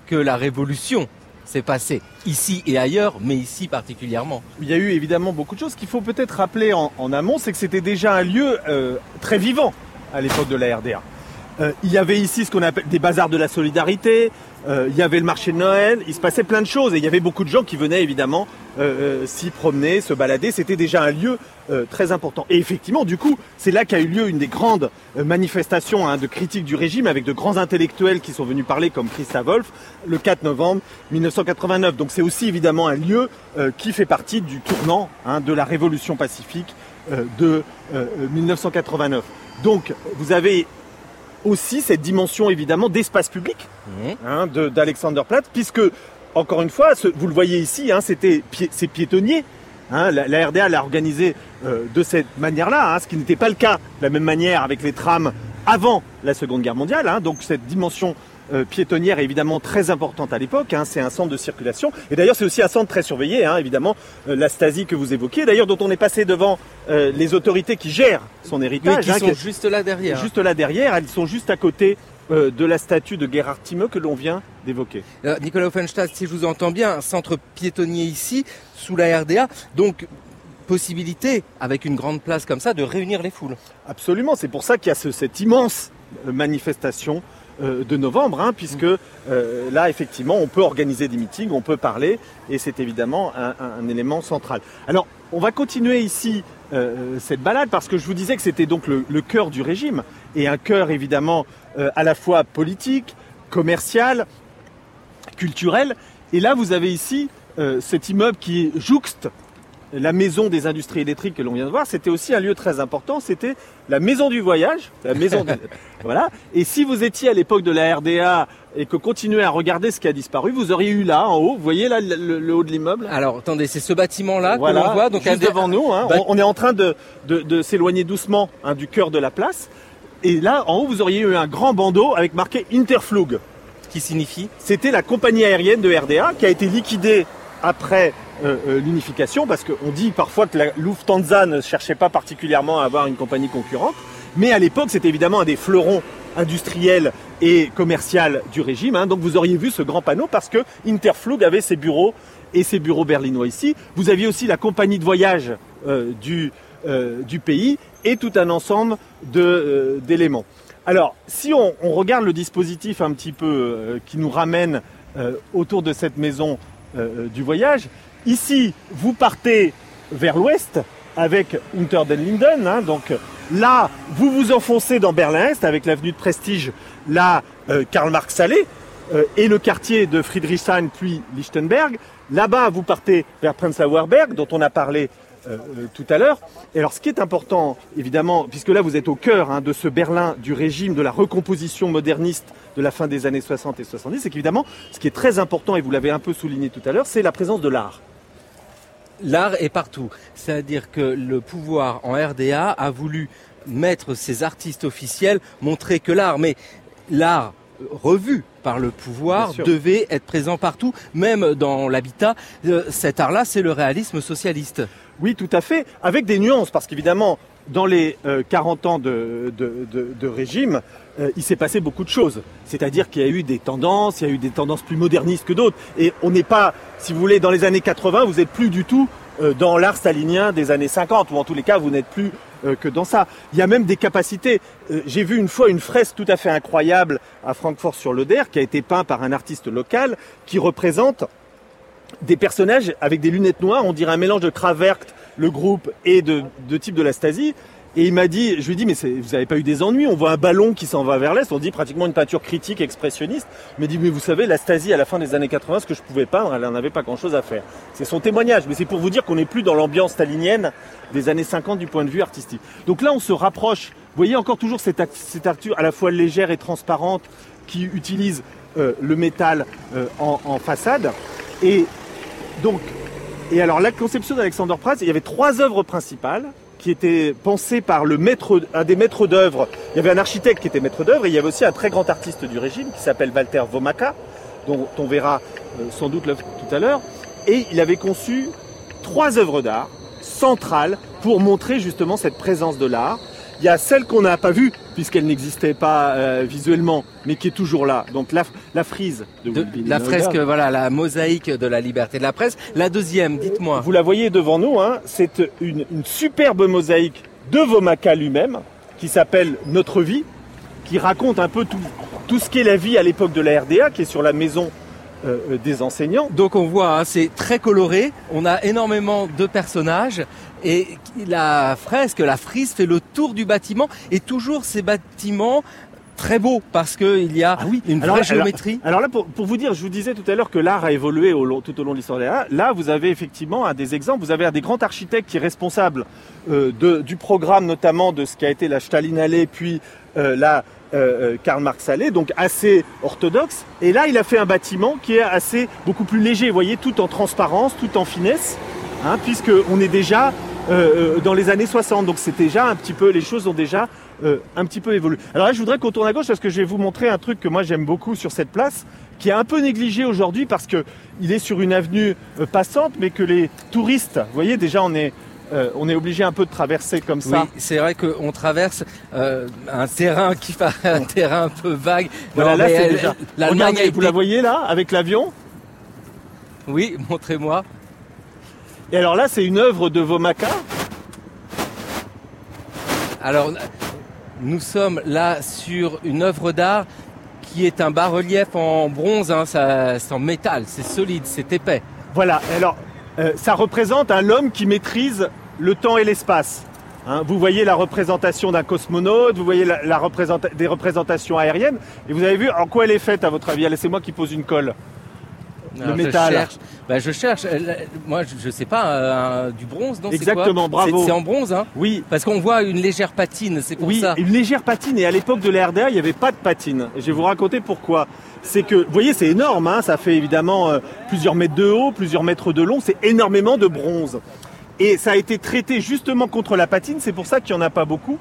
que la révolution s'est passée. Ici et ailleurs, mais ici particulièrement. Il y a eu évidemment beaucoup de choses. Qu'il faut peut-être rappeler en, amont, c'est que c'était déjà un lieu euh, très vivant à l'époque de la RDA. Euh, il y avait ici ce qu'on appelle des bazars de la solidarité, euh, il y avait le marché de Noël, il se passait plein de choses et il y avait beaucoup de gens qui venaient évidemment euh, s'y promener, se balader. C'était déjà un lieu très important. Et effectivement, du coup, c'est là qu'a eu lieu une des grandes manifestations hein, de critique du régime avec de grands intellectuels qui sont venus parler comme Christa Wolf le 4 novembre 1989. Donc c'est aussi évidemment un lieu qui fait partie du tournant hein, de la révolution pacifique de 1989. Donc vous avez aussi cette dimension évidemment d'espace public mmh. hein, d'Alexanderplatz, puisque encore une fois, vous le voyez ici, hein, c'était c'est piétonnier. Hein, la, RDA l'a organisé euh, de cette manière-là, ce qui n'était pas le cas de la même manière avec les trams avant la Seconde Guerre mondiale. donc cette dimension euh, piétonnière est évidemment très importante à l'époque. Hein. c'est un centre de circulation. Et d'ailleurs, c'est aussi un centre très surveillé, hein, évidemment, euh, la Stasi que vous évoquiez, d'ailleurs, dont on est passé devant euh, les autorités qui gèrent son héritage. qui hein, sont juste là derrière. Juste là derrière, elles sont juste à côté de la statue de Gerhard Thieme que l'on vient d'évoquer. Nicolas Offenstadt, si je vous entends bien, un centre piétonnier ici, sous la RDA, donc possibilité, avec une grande place comme ça, de réunir les foules. Absolument, c'est pour ça qu'il y a cette immense manifestation de novembre, hein, puisque euh, là, effectivement, on peut organiser des meetings, on peut parler, et c'est évidemment un, élément central. Alors, on va continuer ici euh, cette balade, parce que je vous disais que c'était donc le, cœur du régime, et un cœur évidemment à la fois politique, commercial, culturel, et là, vous avez ici cet immeuble qui jouxte la maison des industries électriques que l'on vient de voir, c'était aussi un lieu très important. C'était la maison du voyage, la maison. voilà. Et si vous étiez à l'époque de la RDA et que continuez à regarder ce qui a disparu, vous auriez eu là, en haut, vous voyez là le, haut de l'immeuble? Alors attendez, c'est ce bâtiment-là que l'on voit, donc juste devant nous. Hein. on, est en train de, s'éloigner doucement hein, du cœur de la place. Et là, en haut, vous auriez eu un grand bandeau avec marqué Interflug. Qui signifie? C'était la compagnie aérienne de RDA qui a été liquidée après euh, euh, l'unification, parce qu'on dit parfois que la Lufthansa ne cherchait pas particulièrement à avoir une compagnie concurrente, mais à l'époque c'était évidemment un des fleurons industriels et commercial du régime. hein. Donc vous auriez vu ce grand panneau parce que Interflug avait ses bureaux et ses bureaux berlinois ici. Vous aviez aussi la compagnie de voyage euh, du, pays et tout un ensemble d'éléments. Alors, si on, regarde le dispositif un petit peu qui nous ramène autour de cette maison du voyage, ici, vous partez vers l'ouest avec Unter den Linden. hein, donc là, vous vous enfoncez dans Berlin-Est avec l'avenue de Prestige, là, euh, Karl Marx Allée, euh, et le quartier de Friedrichshain puis Lichtenberg. Là-bas, vous partez vers Prenzlauer Berg, dont on a parlé euh, tout à l'heure. Et alors, ce qui est important, évidemment, puisque là, vous êtes au cœur hein, de ce Berlin du régime de la recomposition moderniste de la fin des années 60 et 70, c'est qu'évidemment, ce qui est très important, et vous l'avez un peu souligné tout à l'heure, c'est la présence de l'art. L'art est partout. C'est-à-dire que le pouvoir en RDA a voulu mettre ses artistes officiels, montrer que l'art, mais l'art euh, revu par le pouvoir devait être présent partout, même dans l'habitat. Euh, Cet art-là, c'est le réalisme socialiste. Oui, tout à fait, avec des nuances, parce qu'évidemment, dans les euh, 40 ans de, de, de- de régime, euh, il s'est passé beaucoup de choses. C'est-à-dire qu'il y a eu des tendances, il y a eu des tendances plus modernistes que d'autres. Et on n'est pas, si vous voulez, dans les années 80, vous n'êtes plus du tout euh, dans l'art stalinien des années 50, ou en tous les cas, vous n'êtes plus euh, que dans ça. Il y a même des capacités. Euh, J'ai vu une fois une fresque tout à fait incroyable à Francfort sur l'Oder, qui a été peint par un artiste local, qui représente des personnages avec des lunettes noires, on dirait un mélange de Kravert, le groupe, et de, type de la Stasi. Et il m'a dit, je lui ai dit, mais vous n'avez pas eu des ennuis On voit un ballon qui s'en va vers l'est, on dit pratiquement une peinture critique, expressionniste. Il m'a dit, mais vous savez, la Stasi, à la fin des années 80, ce que je pouvais peindre, elle n'en avait pas grand-chose à faire. C'est son témoignage, mais c'est pour vous dire qu'on n'est plus dans l'ambiance stalinienne des années 50 du point de vue artistique. Donc là, on se rapproche. Vous voyez encore toujours cette, cette à la fois légère et transparente qui utilise euh, le métal euh, en, en façade. Et donc, et alors la conception d'Alexander Praz, il y avait trois œuvres principales qui étaient pensées par le maître, un des maîtres d'œuvre. Il y avait un architecte qui était maître d'œuvre et il y avait aussi un très grand artiste du régime qui s'appelle Walter Womaka, dont on verra euh, sans doute l'œuvre tout à l'heure. Et il avait conçu trois œuvres d'art centrales pour montrer justement cette présence de l'art. Il y a celle qu'on n'a pas vue puisqu'elle n'existait pas euh, visuellement, mais qui est toujours là. Donc la, la frise de, la fresque, voilà, la mosaïque de la liberté de la presse. La deuxième, dites-moi. Vous la voyez devant nous, hein, c'est une, une superbe mosaïque de Vomaka lui-même, qui s'appelle Notre vie, qui raconte un peu tout, tout ce qu'est la vie à l'époque de la RDA, qui est sur la maison euh, euh, des enseignants. Donc on voit, hein, c'est très coloré. On a énormément de personnages et la fresque, la frise fait le tour du bâtiment et toujours ces bâtiments très beaux parce que il y a une vraie alors, géométrie. Alors, là, pour, pour vous dire, je vous disais tout à l'heure que l'art a évolué au long- tout au long de l'histoire de l'art. Là, vous avez effectivement un des exemples. Vous avez un des grands architectes qui est responsable euh, de, du programme, notamment de ce qui a été la Stalinallee, puis euh, la euh, Karl Marx Allee, donc assez orthodoxe. Et là, il a fait un bâtiment qui est assez beaucoup plus léger. Vous voyez, tout en transparence, tout en finesse, hein, puisque on est déjà euh, euh, dans les années 60. Donc c'est déjà un petit peu, les choses ont déjà euh, un petit peu évolué. Alors là, je voudrais qu'on tourne à gauche parce que je vais vous montrer un truc que moi j'aime beaucoup sur cette place, qui est un peu négligé aujourd'hui parce que il est sur une avenue euh, passante, mais que les touristes, vous voyez, déjà on est euh, on est obligé un peu de traverser comme Oui, ça. c'est vrai qu'on traverse euh, un terrain qui paraît un terrain un peu vague. Voilà, Non, là c'est déjà. L'Allemagne vous la voyez là avec l'avion? Oui, montrez-moi. Et alors là, c'est une œuvre de Vomaka. Alors, nous sommes là sur une œuvre d'art qui est un bas-relief en bronze, hein, c'est en métal, c'est solide, c'est épais. Voilà. Alors, euh, ça représente un homme qui maîtrise le temps et l'espace. Hein, vous voyez la représentation d'un cosmonaute, vous voyez la, la représenta- des représentations aériennes, et vous avez vu en quoi elle est faite à votre avis? Allez, c'est moi qui pose une colle. Alors, métal. Je cherche, bah, je cherche. euh, moi, je, sais pas, euh, du bronze, non quoi Exactement, bravo. C'est en bronze, hein Oui, Parce qu'on voit une légère patine, c'est pour oui, ça. une légère patine. Et à l'époque de la RDA, il n'y avait pas de patine. Je vais vous raconter pourquoi. C'est que, vous voyez, c'est énorme. hein, ça fait évidemment euh, plusieurs mètres de haut, plusieurs mètres de long. C'est énormément de bronze. Et ça a été traité justement contre la patine. C'est pour ça qu'il n'y en a pas beaucoup.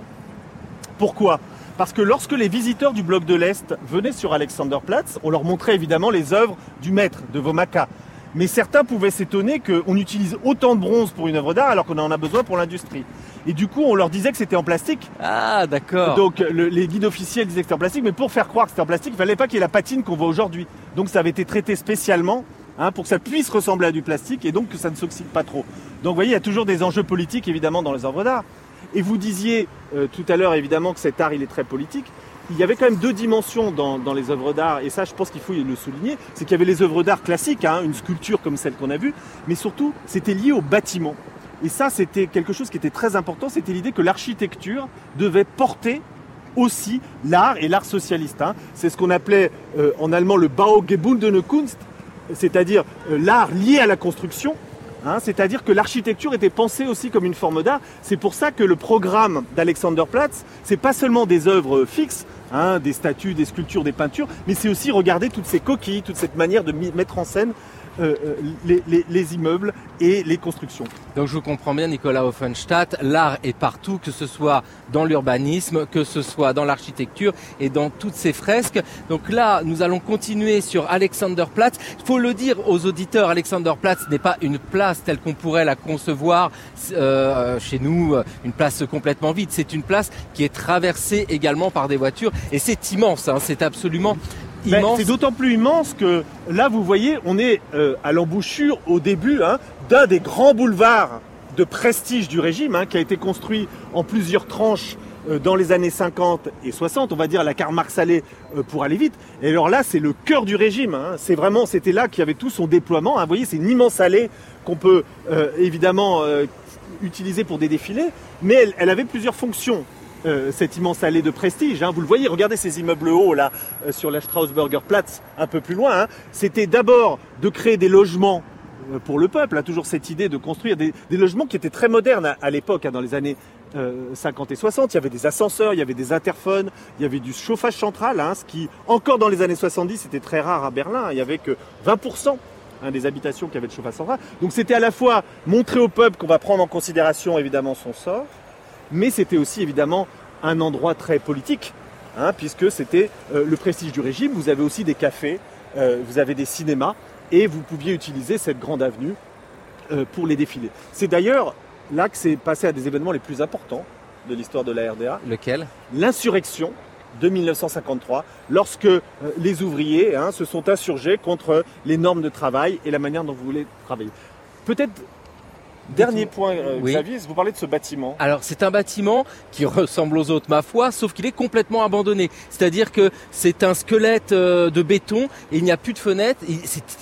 Pourquoi? Parce que lorsque les visiteurs du bloc de l'Est venaient sur Alexanderplatz, on leur montrait évidemment les œuvres du maître, de Vomaka. Mais certains pouvaient s'étonner qu'on utilise autant de bronze pour une œuvre d'art alors qu'on en a besoin pour l'industrie. Et du coup, on leur disait que c'était en plastique. Ah, d'accord. Donc le- les guides officiels disaient que c'était en plastique, mais pour faire croire que c'était en plastique, il fallait pas qu'il y ait la patine qu'on voit aujourd'hui. Donc ça avait été traité spécialement hein, pour que ça puisse ressembler à du plastique et donc que ça ne s'oxyde pas trop. Donc vous voyez, il y a toujours des enjeux politiques évidemment dans les œuvres d'art. Et vous disiez euh, tout à l'heure évidemment que cet art il est très politique. Il y avait quand même deux dimensions dans, les œuvres d'art, et ça je pense qu'il faut le souligner, c'est qu'il y avait les œuvres d'art classiques, hein, une sculpture comme celle qu'on a vue, mais surtout c'était lié au bâtiment. Et ça c'était quelque chose qui était très important, c'était l'idée que l'architecture devait porter aussi l'art et l'art socialiste. hein. C'est ce qu'on appelait euh, en allemand le Baugebundene Kunst, c'est-à-dire euh, l'art lié à la construction. Hein. c'est-à-dire que l'architecture était pensée aussi comme une forme d'art. C'est pour ça que le programme d'Alexanderplatz, c'est pas seulement des œuvres fixes, hein, des statues, des sculptures, des peintures, mais c'est aussi regarder toutes ces coquilles, toute cette manière de mettre en scène euh, euh, les- les- les immeubles et les constructions. Donc je vous comprends bien, Nicolas Offenstadt, l'art est partout, que ce soit dans l'urbanisme, que ce soit dans l'architecture et dans toutes ces fresques. Donc là, nous allons continuer sur Alexanderplatz. Il faut le dire aux auditeurs, Alexanderplatz n'est pas une place telle qu'on pourrait la concevoir euh, chez nous, une place complètement vide. C'est une place qui est traversée également par des voitures et c'est immense, hein, c'est absolument Ben, immense. c'est d'autant plus immense que là, vous voyez, on est euh, à l'embouchure, au début, hein, d'un des grands boulevards de prestige du régime, hein, qui a été construit en plusieurs tranches euh, dans les années 50 et 60, on va dire la allée euh, pour aller vite. Et alors là, c'est le cœur du régime. hein. C'est vraiment, c'était là qu'il y avait tout son déploiement. hein. Vous voyez, c'est une immense allée qu'on peut euh, évidemment utiliser pour des défilés, mais elle, elle avait plusieurs fonctions. Euh, cette immense allée de prestige. hein. Vous le voyez, regardez ces immeubles hauts là euh, sur la Strausberger Platz, un peu plus loin. hein. C'était d'abord de créer des logements euh, pour le peuple. hein. toujours cette idée de construire des, logements qui étaient très modernes à, l'époque, dans les années euh, 50 et 60. Il y avait des ascenseurs, il y avait des interphones, il y avait du chauffage central, ce qui encore dans les années 70 était très rare à Berlin. Il y avait que 20% hein, des habitations qui avaient le chauffage central. Donc c'était à la fois montrer au peuple qu'on va prendre en considération évidemment son sort, mais c'était aussi évidemment un endroit très politique, hein, puisque c'était euh, le prestige du régime. Vous avez aussi des cafés, euh, vous avez des cinémas, et vous pouviez utiliser cette grande avenue euh, pour les défilés. C'est d'ailleurs là que c'est passé à des événements les plus importants de l'histoire de la RDA, Lequel? L'insurrection de 1953, lorsque les ouvriers hein, se sont insurgés contre les normes de travail et la manière dont vous voulez travailler. Peut-être dernier point, euh, Oui. Xavier, vous parlez de ce bâtiment. Alors c'est un bâtiment qui ressemble aux autres, ma foi, sauf qu'il est complètement abandonné. C'est-à-dire que c'est un squelette euh, de béton et il n'y a plus de fenêtres.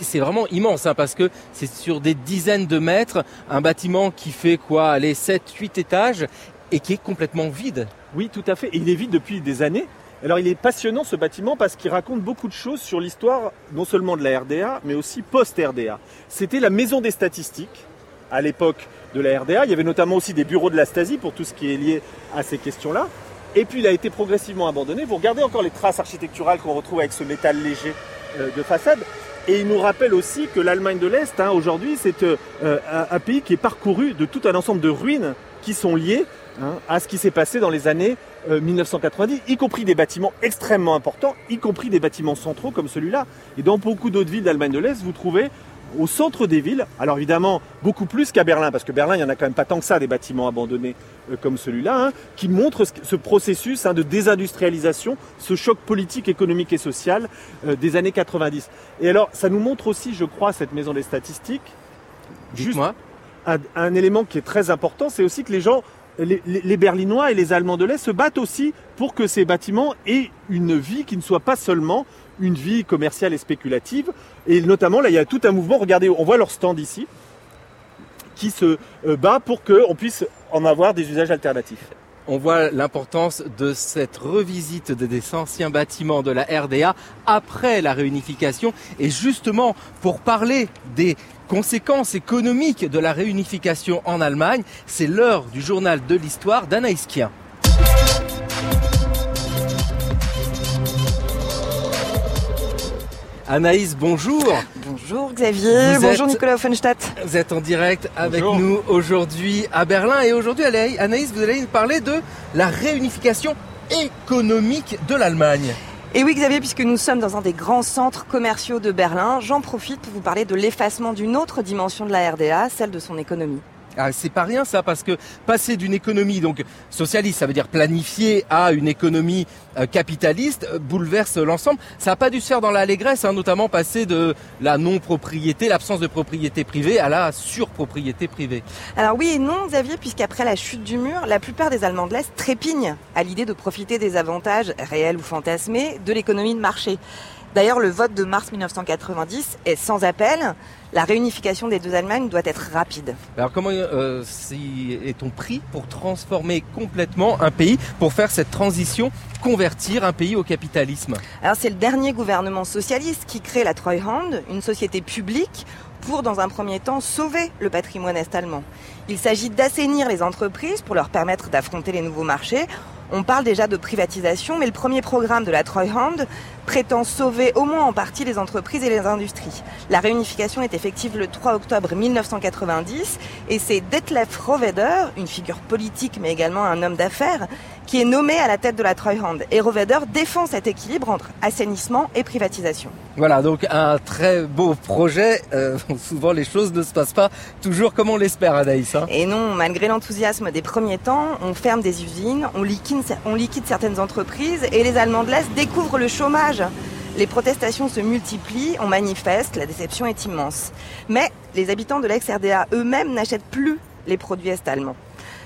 C'est vraiment immense hein, parce que c'est sur des dizaines de mètres, un bâtiment qui fait quoi, allez, 7, 8 étages et qui est complètement vide. Oui, tout à fait. Et il est vide depuis des années. Alors il est passionnant ce bâtiment parce qu'il raconte beaucoup de choses sur l'histoire non seulement de la RDA, mais aussi post-RDA. C'était la maison des statistiques à l'époque de la RDA. Il y avait notamment aussi des bureaux de la Stasi pour tout ce qui est lié à ces questions-là. Et puis il a été progressivement abandonné. Vous regardez encore les traces architecturales qu'on retrouve avec ce métal léger euh, de façade. Et il nous rappelle aussi que l'Allemagne de l'Est, hein, aujourd'hui, c'est euh, un, un pays qui est parcouru de tout un ensemble de ruines qui sont liées hein, à ce qui s'est passé dans les années euh, 1990, y compris des bâtiments extrêmement importants, y compris des bâtiments centraux comme celui-là. Et dans beaucoup d'autres villes d'Allemagne de l'Est, vous trouvez au centre des villes, alors évidemment beaucoup plus qu'à Berlin, parce que Berlin, il n'y en a quand même pas tant que ça des bâtiments abandonnés euh, comme celui-là, hein, qui montrent ce, ce processus hein, de désindustrialisation, ce choc politique, économique et social euh, des années 90. Et alors, ça nous montre aussi, je crois, cette maison des statistiques, juste un élément qui est très important, c'est aussi que les gens, les, les- les Berlinois et les Allemands de l'Est se battent aussi pour que ces bâtiments aient une vie qui ne soit pas seulement une vie commerciale et spéculative. Et notamment, là, il y a tout un mouvement, regardez, on voit leur stand ici, qui se euh, bat pour qu'on puisse en avoir des usages alternatifs. On voit l'importance de cette revisite de des anciens bâtiments de la RDA après la réunification. Et justement, pour parler des conséquences économiques de la réunification en Allemagne, c'est l'heure du journal de l'histoire d'Anaïs Kien. Anaïs, bonjour. Bonjour Xavier, Vous bonjour êtes- Nicolas Offenstadt. Vous êtes en direct avec Bonjour. nous aujourd'hui à Berlin et aujourd'hui Anaïs, vous allez nous parler de la réunification économique de l'Allemagne. Et oui Xavier, puisque nous sommes dans un des grands centres commerciaux de Berlin, j'en profite pour vous parler de l'effacement d'une autre dimension de la RDA, celle de son économie. Ah, c'est pas rien ça, parce que passer d'une économie donc socialiste, ça veut dire planifiée, à une économie euh, capitaliste, euh, bouleverse l'ensemble. Ça n'a pas dû se faire dans l'allégresse, hein, notamment passer de la non-propriété, l'absence de propriété privée, à la surpropriété privée. Alors oui et non, Xavier, puisqu'après la chute du mur, la plupart des Allemands de l'Est trépignent à l'idée de profiter des avantages réels ou fantasmés de l'économie de marché. D'ailleurs, le vote de mars 1990 est sans appel. La réunification des deux Allemagnes doit être rapide. Alors comment euh, est-on pris pour transformer complètement un pays, pour faire cette transition, convertir un pays au capitalisme? Alors c'est le dernier gouvernement socialiste qui crée la Treuhand, une société publique pour, dans un premier temps, sauver le patrimoine est-allemand. Il s'agit d'assainir les entreprises pour leur permettre d'affronter les nouveaux marchés on parle déjà de privatisation, mais le premier programme de la Treuhand prétend sauver au moins en partie les entreprises et les industries. La réunification est effective le 3 octobre 1990 et c'est Detlef Rohwedder, une figure politique mais également un homme d'affaires, qui est nommé à la tête de la Treuhand. Et Rohwedder défend cet équilibre entre assainissement et privatisation. Voilà, donc un très beau projet. Euh, souvent les choses ne se passent pas toujours comme on l'espère, Anaïs. Hein. et non, malgré l'enthousiasme des premiers temps, on ferme des usines, on liquide, on liquide certaines entreprises et les Allemands de l'Est découvrent le chômage. Les protestations se multiplient, on manifeste, la déception est immense. Mais les habitants de l'ex-RDA eux-mêmes n'achètent plus les produits est-allemands.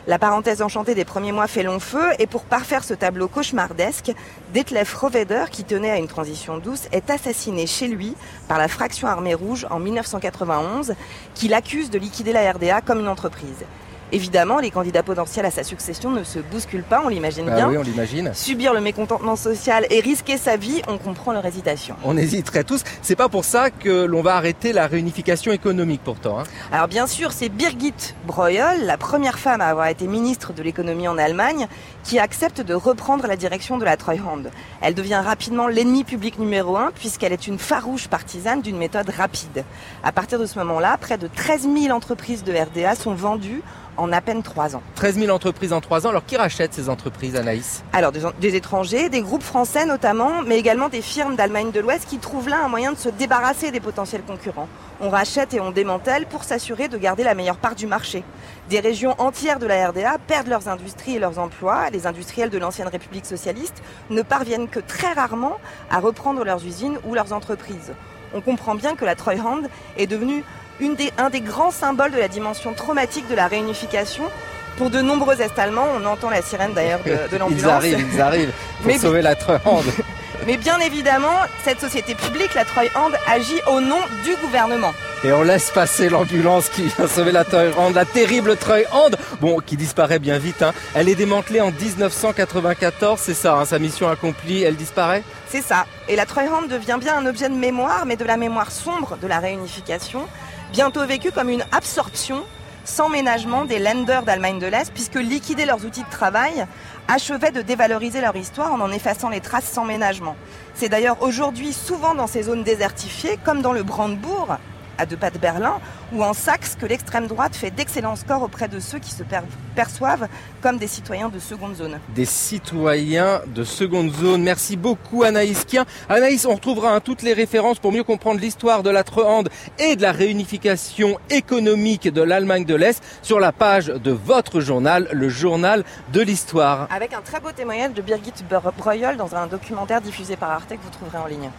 La parenthèse enchantée des premiers mois fait long feu et pour parfaire ce tableau cauchemardesque, Detlef Rohwedder, qui tenait à une transition douce, est assassiné chez lui par la fraction armée rouge en 1991 qui l'accuse de liquider la RDA comme une entreprise. Évidemment, les candidats potentiels à sa succession ne se bousculent pas, on l'imagine bah bien. Oui, on l'imagine. Subir le mécontentement social et risquer sa vie, on comprend leur hésitation. On hésiterait tous. C'est pas pour ça que l'on va arrêter la réunification économique pourtant. Hein. Alors bien sûr, c'est Birgit Breuil, la première femme à avoir été ministre de l'économie en Allemagne, qui accepte de reprendre la direction de la Treuhand. Elle devient rapidement l'ennemi public numéro un puisqu'elle est une farouche partisane d'une méthode rapide. À partir de ce moment-là, près de 13 000 entreprises de RDA sont vendues en à peine trois ans. 13 000 entreprises en trois ans. Alors qui rachète ces entreprises, Anaïs? Alors des, étrangers, des groupes français notamment, mais également des firmes d'Allemagne de l'Ouest qui trouvent là un moyen de se débarrasser des potentiels concurrents. On rachète et on démantèle pour s'assurer de garder la meilleure part du marché. Des régions entières de la RDA perdent leurs industries et leurs emplois. Les industriels de l'ancienne République socialiste ne parviennent que très rarement à reprendre leurs usines ou leurs entreprises. On comprend bien que la Treuhand est devenue un des grands symboles de la dimension traumatique de la réunification. Pour de nombreux Est-Allemands, on entend la sirène d'ailleurs de, l'ambulance. Ils arrivent, ils arrivent pour sauver la Treuhand. Mais bien évidemment, cette société publique, la Treuhand, agit au nom du gouvernement. Et on laisse passer l'ambulance qui vient sauver la Treuhand, la terrible Treuhand, bon, qui disparaît bien vite. Hein. Elle est démantelée en 1994, c'est ça, hein, sa mission accomplie, elle disparaît? C'est ça. Et la Treuhand devient bien un objet de mémoire, mais de la mémoire sombre de la réunification bientôt vécu comme une absorption sans ménagement des lenders d'Allemagne de l'Est, puisque liquider leurs outils de travail achevait de dévaloriser leur histoire en en effaçant les traces sans ménagement. C'est d'ailleurs aujourd'hui souvent dans ces zones désertifiées, comme dans le Brandebourg, à deux pas de Berlin, ou en Saxe que l'extrême droite fait d'excellents scores auprès de ceux qui se perçoivent comme des citoyens de seconde zone. Des citoyens de seconde zone. Merci beaucoup Anaïs Kien. Anaïs, on retrouvera hein, toutes les références pour mieux comprendre l'histoire de la Treuhand et de la réunification économique de l'Allemagne de l'Est sur la page de votre journal, le journal de l'histoire. Avec un très beau témoignage de Birgit Breuil dans un documentaire diffusé par Arte que vous trouverez en ligne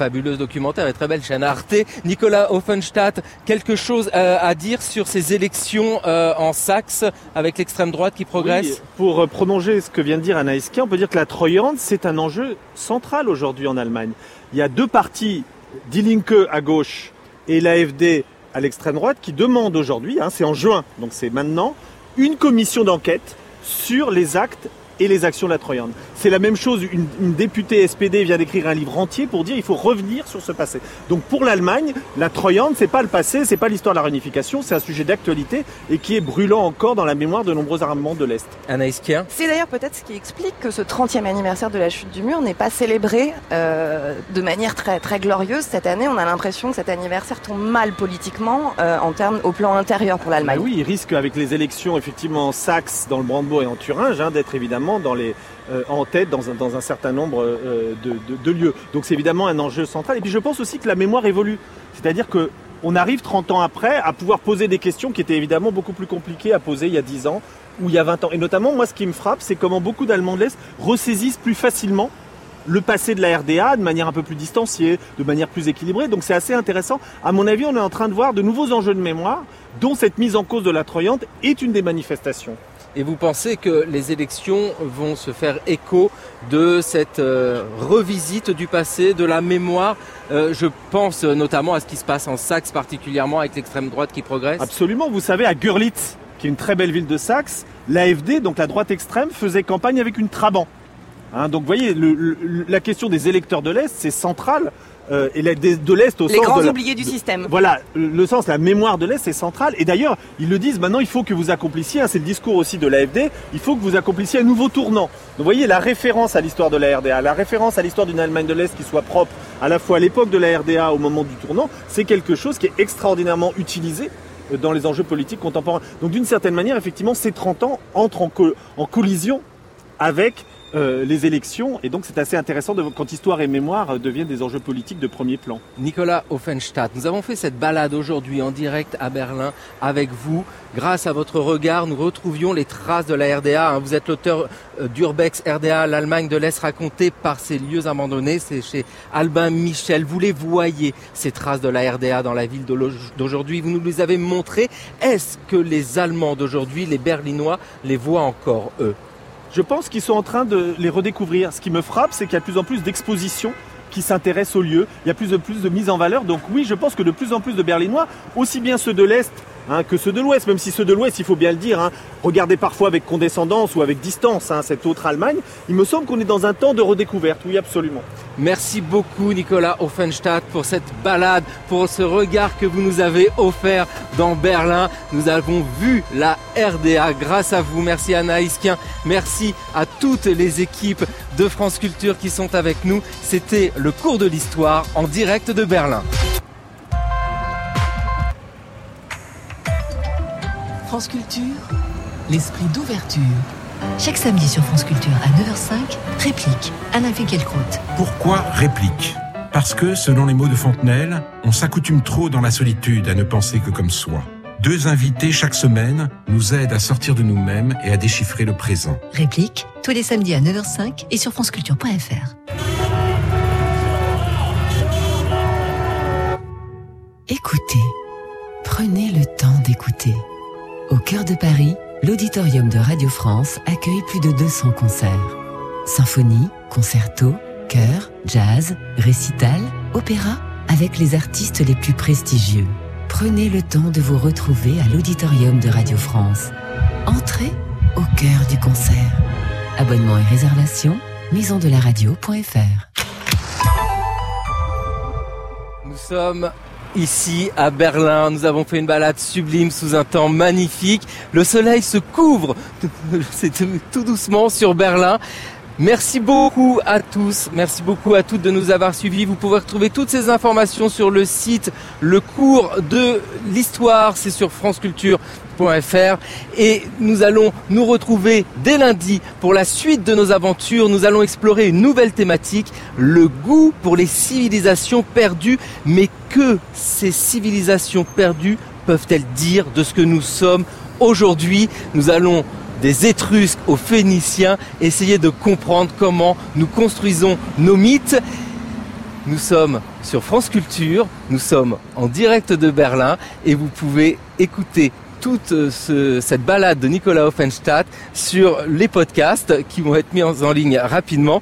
fabuleuse documentaire et très belle chaîne Arte. Nicolas Offenstadt, quelque chose euh, à dire sur ces élections euh, en Saxe avec l'extrême droite qui progresse Pour euh, prolonger ce que vient de dire Anaïs on peut dire que la Treuhand, c'est un enjeu central aujourd'hui en Allemagne. Il y a deux partis, Die Linke à gauche et l'AFD à l'extrême droite, qui demandent aujourd'hui, hein, c'est en juin, donc c'est maintenant, une commission d'enquête sur les actes et les actions de la Troyande. C'est la même chose, une, députée SPD vient d'écrire un livre entier pour dire qu'il faut revenir sur ce passé. Donc pour l'Allemagne, la Troyande, c'est pas le passé, c'est pas l'histoire de la réunification, c'est un sujet d'actualité et qui est brûlant encore dans la mémoire de nombreux armements de l'Est. Anaïs Kier C'est d'ailleurs peut-être ce qui explique que ce 30e anniversaire de la chute du mur n'est pas célébré euh, de manière très, très glorieuse cette année. On a l'impression que cet anniversaire tombe mal politiquement euh, en termes au plan intérieur pour l'Allemagne. oui, il risque avec les élections effectivement en Saxe, dans le Brandebourg et en Thuringe hein, d'être évidemment dans les, en tête dans un, certain nombre de, de, lieux. Donc c'est évidemment un enjeu central. Et puis je pense aussi que la mémoire évolue. C'est-à-dire que on arrive 30 ans après à pouvoir poser des questions qui étaient évidemment beaucoup plus compliquées à poser il y a 10 ans ou il y a 20 ans. Et notamment, moi, ce qui me frappe, c'est comment beaucoup d'Allemands de l'Est ressaisissent plus facilement le passé de la RDA de manière un peu plus distanciée, de manière plus équilibrée. Donc c'est assez intéressant. À mon avis, on est en train de voir de nouveaux enjeux de mémoire dont cette mise en cause de la Troyante est une des manifestations. Et vous pensez que les élections vont se faire écho de cette euh, revisite du passé, de la mémoire? Euh, Je pense notamment à ce qui se passe en Saxe, particulièrement avec l'extrême droite qui progresse. Absolument. Vous savez, à Görlitz, qui est une très belle ville de Saxe, l'AFD, donc la droite extrême, faisait campagne avec une Trabant. Hein, donc vous voyez, la question des électeurs de l'Est, c'est central. Euh, et de l'Est au Les sens grands de oubliés du système. Voilà, le sens, la mémoire de l'Est, c'est central. Et d'ailleurs, ils le disent maintenant, il faut que vous accomplissiez, hein, c'est le discours aussi de l'AFD, il faut que vous accomplissiez un nouveau tournant. Donc vous voyez, la référence à l'histoire de la RDA, la référence à l'histoire d'une Allemagne de l'Est qui soit propre à la fois à l'époque de la RDA au moment du tournant, c'est quelque chose qui est extraordinairement utilisé euh, dans les enjeux politiques contemporains. Donc d'une certaine manière, effectivement, ces 30 ans entrent en, en collision avec euh, les élections. Et donc c'est assez intéressant quand histoire et mémoire deviennent des enjeux politiques de premier plan. Nicolas Offenstadt, nous avons fait cette balade aujourd'hui en direct à Berlin avec vous. Grâce à votre regard, nous retrouvions les traces de la RDA. Hein. Vous êtes l'auteur euh, d'Urbex RDA, l'Allemagne de l'Est racontée par ces lieux abandonnés. C'est chez Albin Michel. Vous les voyez, ces traces de la RDA dans la ville d'aujourd'hui. Vous nous les avez montrées. Est-ce que les Allemands d'aujourd'hui, les Berlinois, les voient encore, eux? Je pense qu'ils sont en train de les redécouvrir. Ce qui me frappe, c'est qu'il y a de plus en plus d'expositions qui s'intéressent au lieu. Il y a plus de plus de mise en valeur. Donc oui, je pense que de plus en plus de Berlinois, aussi bien ceux de l'Est Hein, que ceux de l'Ouest, même si ceux de l'Ouest, il faut bien le dire, hein, regardez parfois avec condescendance ou avec distance hein, cette autre Allemagne, il me semble qu'on est dans un temps de redécouverte, oui absolument. Merci beaucoup Nicolas Offenstadt pour cette balade, pour ce regard que vous nous avez offert dans Berlin. Nous avons vu la RDA grâce à vous. Merci Anna Iskien, merci à toutes les équipes de France Culture qui sont avec nous. C'était le cours de l'histoire en direct de Berlin. France Culture, l'esprit d'ouverture. Chaque samedi sur France Culture à 9h05, réplique Anna Finkielkraut. Pourquoi réplique? Parce que, selon les mots de Fontenelle, on s'accoutume trop dans la solitude à ne penser que comme soi. Deux invités chaque semaine nous aident à sortir de nous-mêmes et à déchiffrer le présent. Réplique, tous les samedis à 9h05 et sur franceculture.fr. Écoutez. Prenez le temps d'écouter. Au cœur de Paris, l'auditorium de Radio France accueille plus de 200 concerts. Symphonie, concerto, chœur, jazz, récital, opéra, avec les artistes les plus prestigieux. Prenez le temps de vous retrouver à l'auditorium de Radio France. Entrez au cœur du concert. Abonnement et réservation, maisondelaradio.fr. Nous sommes Ici à Berlin, nous avons fait une balade sublime sous un temps magnifique. Le soleil se couvre tout doucement sur Berlin. Merci beaucoup à tous, merci beaucoup à toutes de nous avoir suivis. Vous pouvez retrouver toutes ces informations sur le site Le cours de l'histoire, c'est sur France Culture et nous allons nous retrouver dès lundi pour la suite de nos aventures. Nous allons explorer une nouvelle thématique, le goût pour les civilisations perdues. Mais que ces civilisations perdues peuvent-elles dire de ce que nous sommes aujourd'hui? Nous allons des Étrusques aux Phéniciens, essayer de comprendre comment nous construisons nos mythes. Nous sommes sur France Culture, nous sommes en direct de Berlin et vous pouvez écouter toute euh, cette balade de Nicolas Offenstadt sur les podcasts qui vont être mis en, ligne rapidement.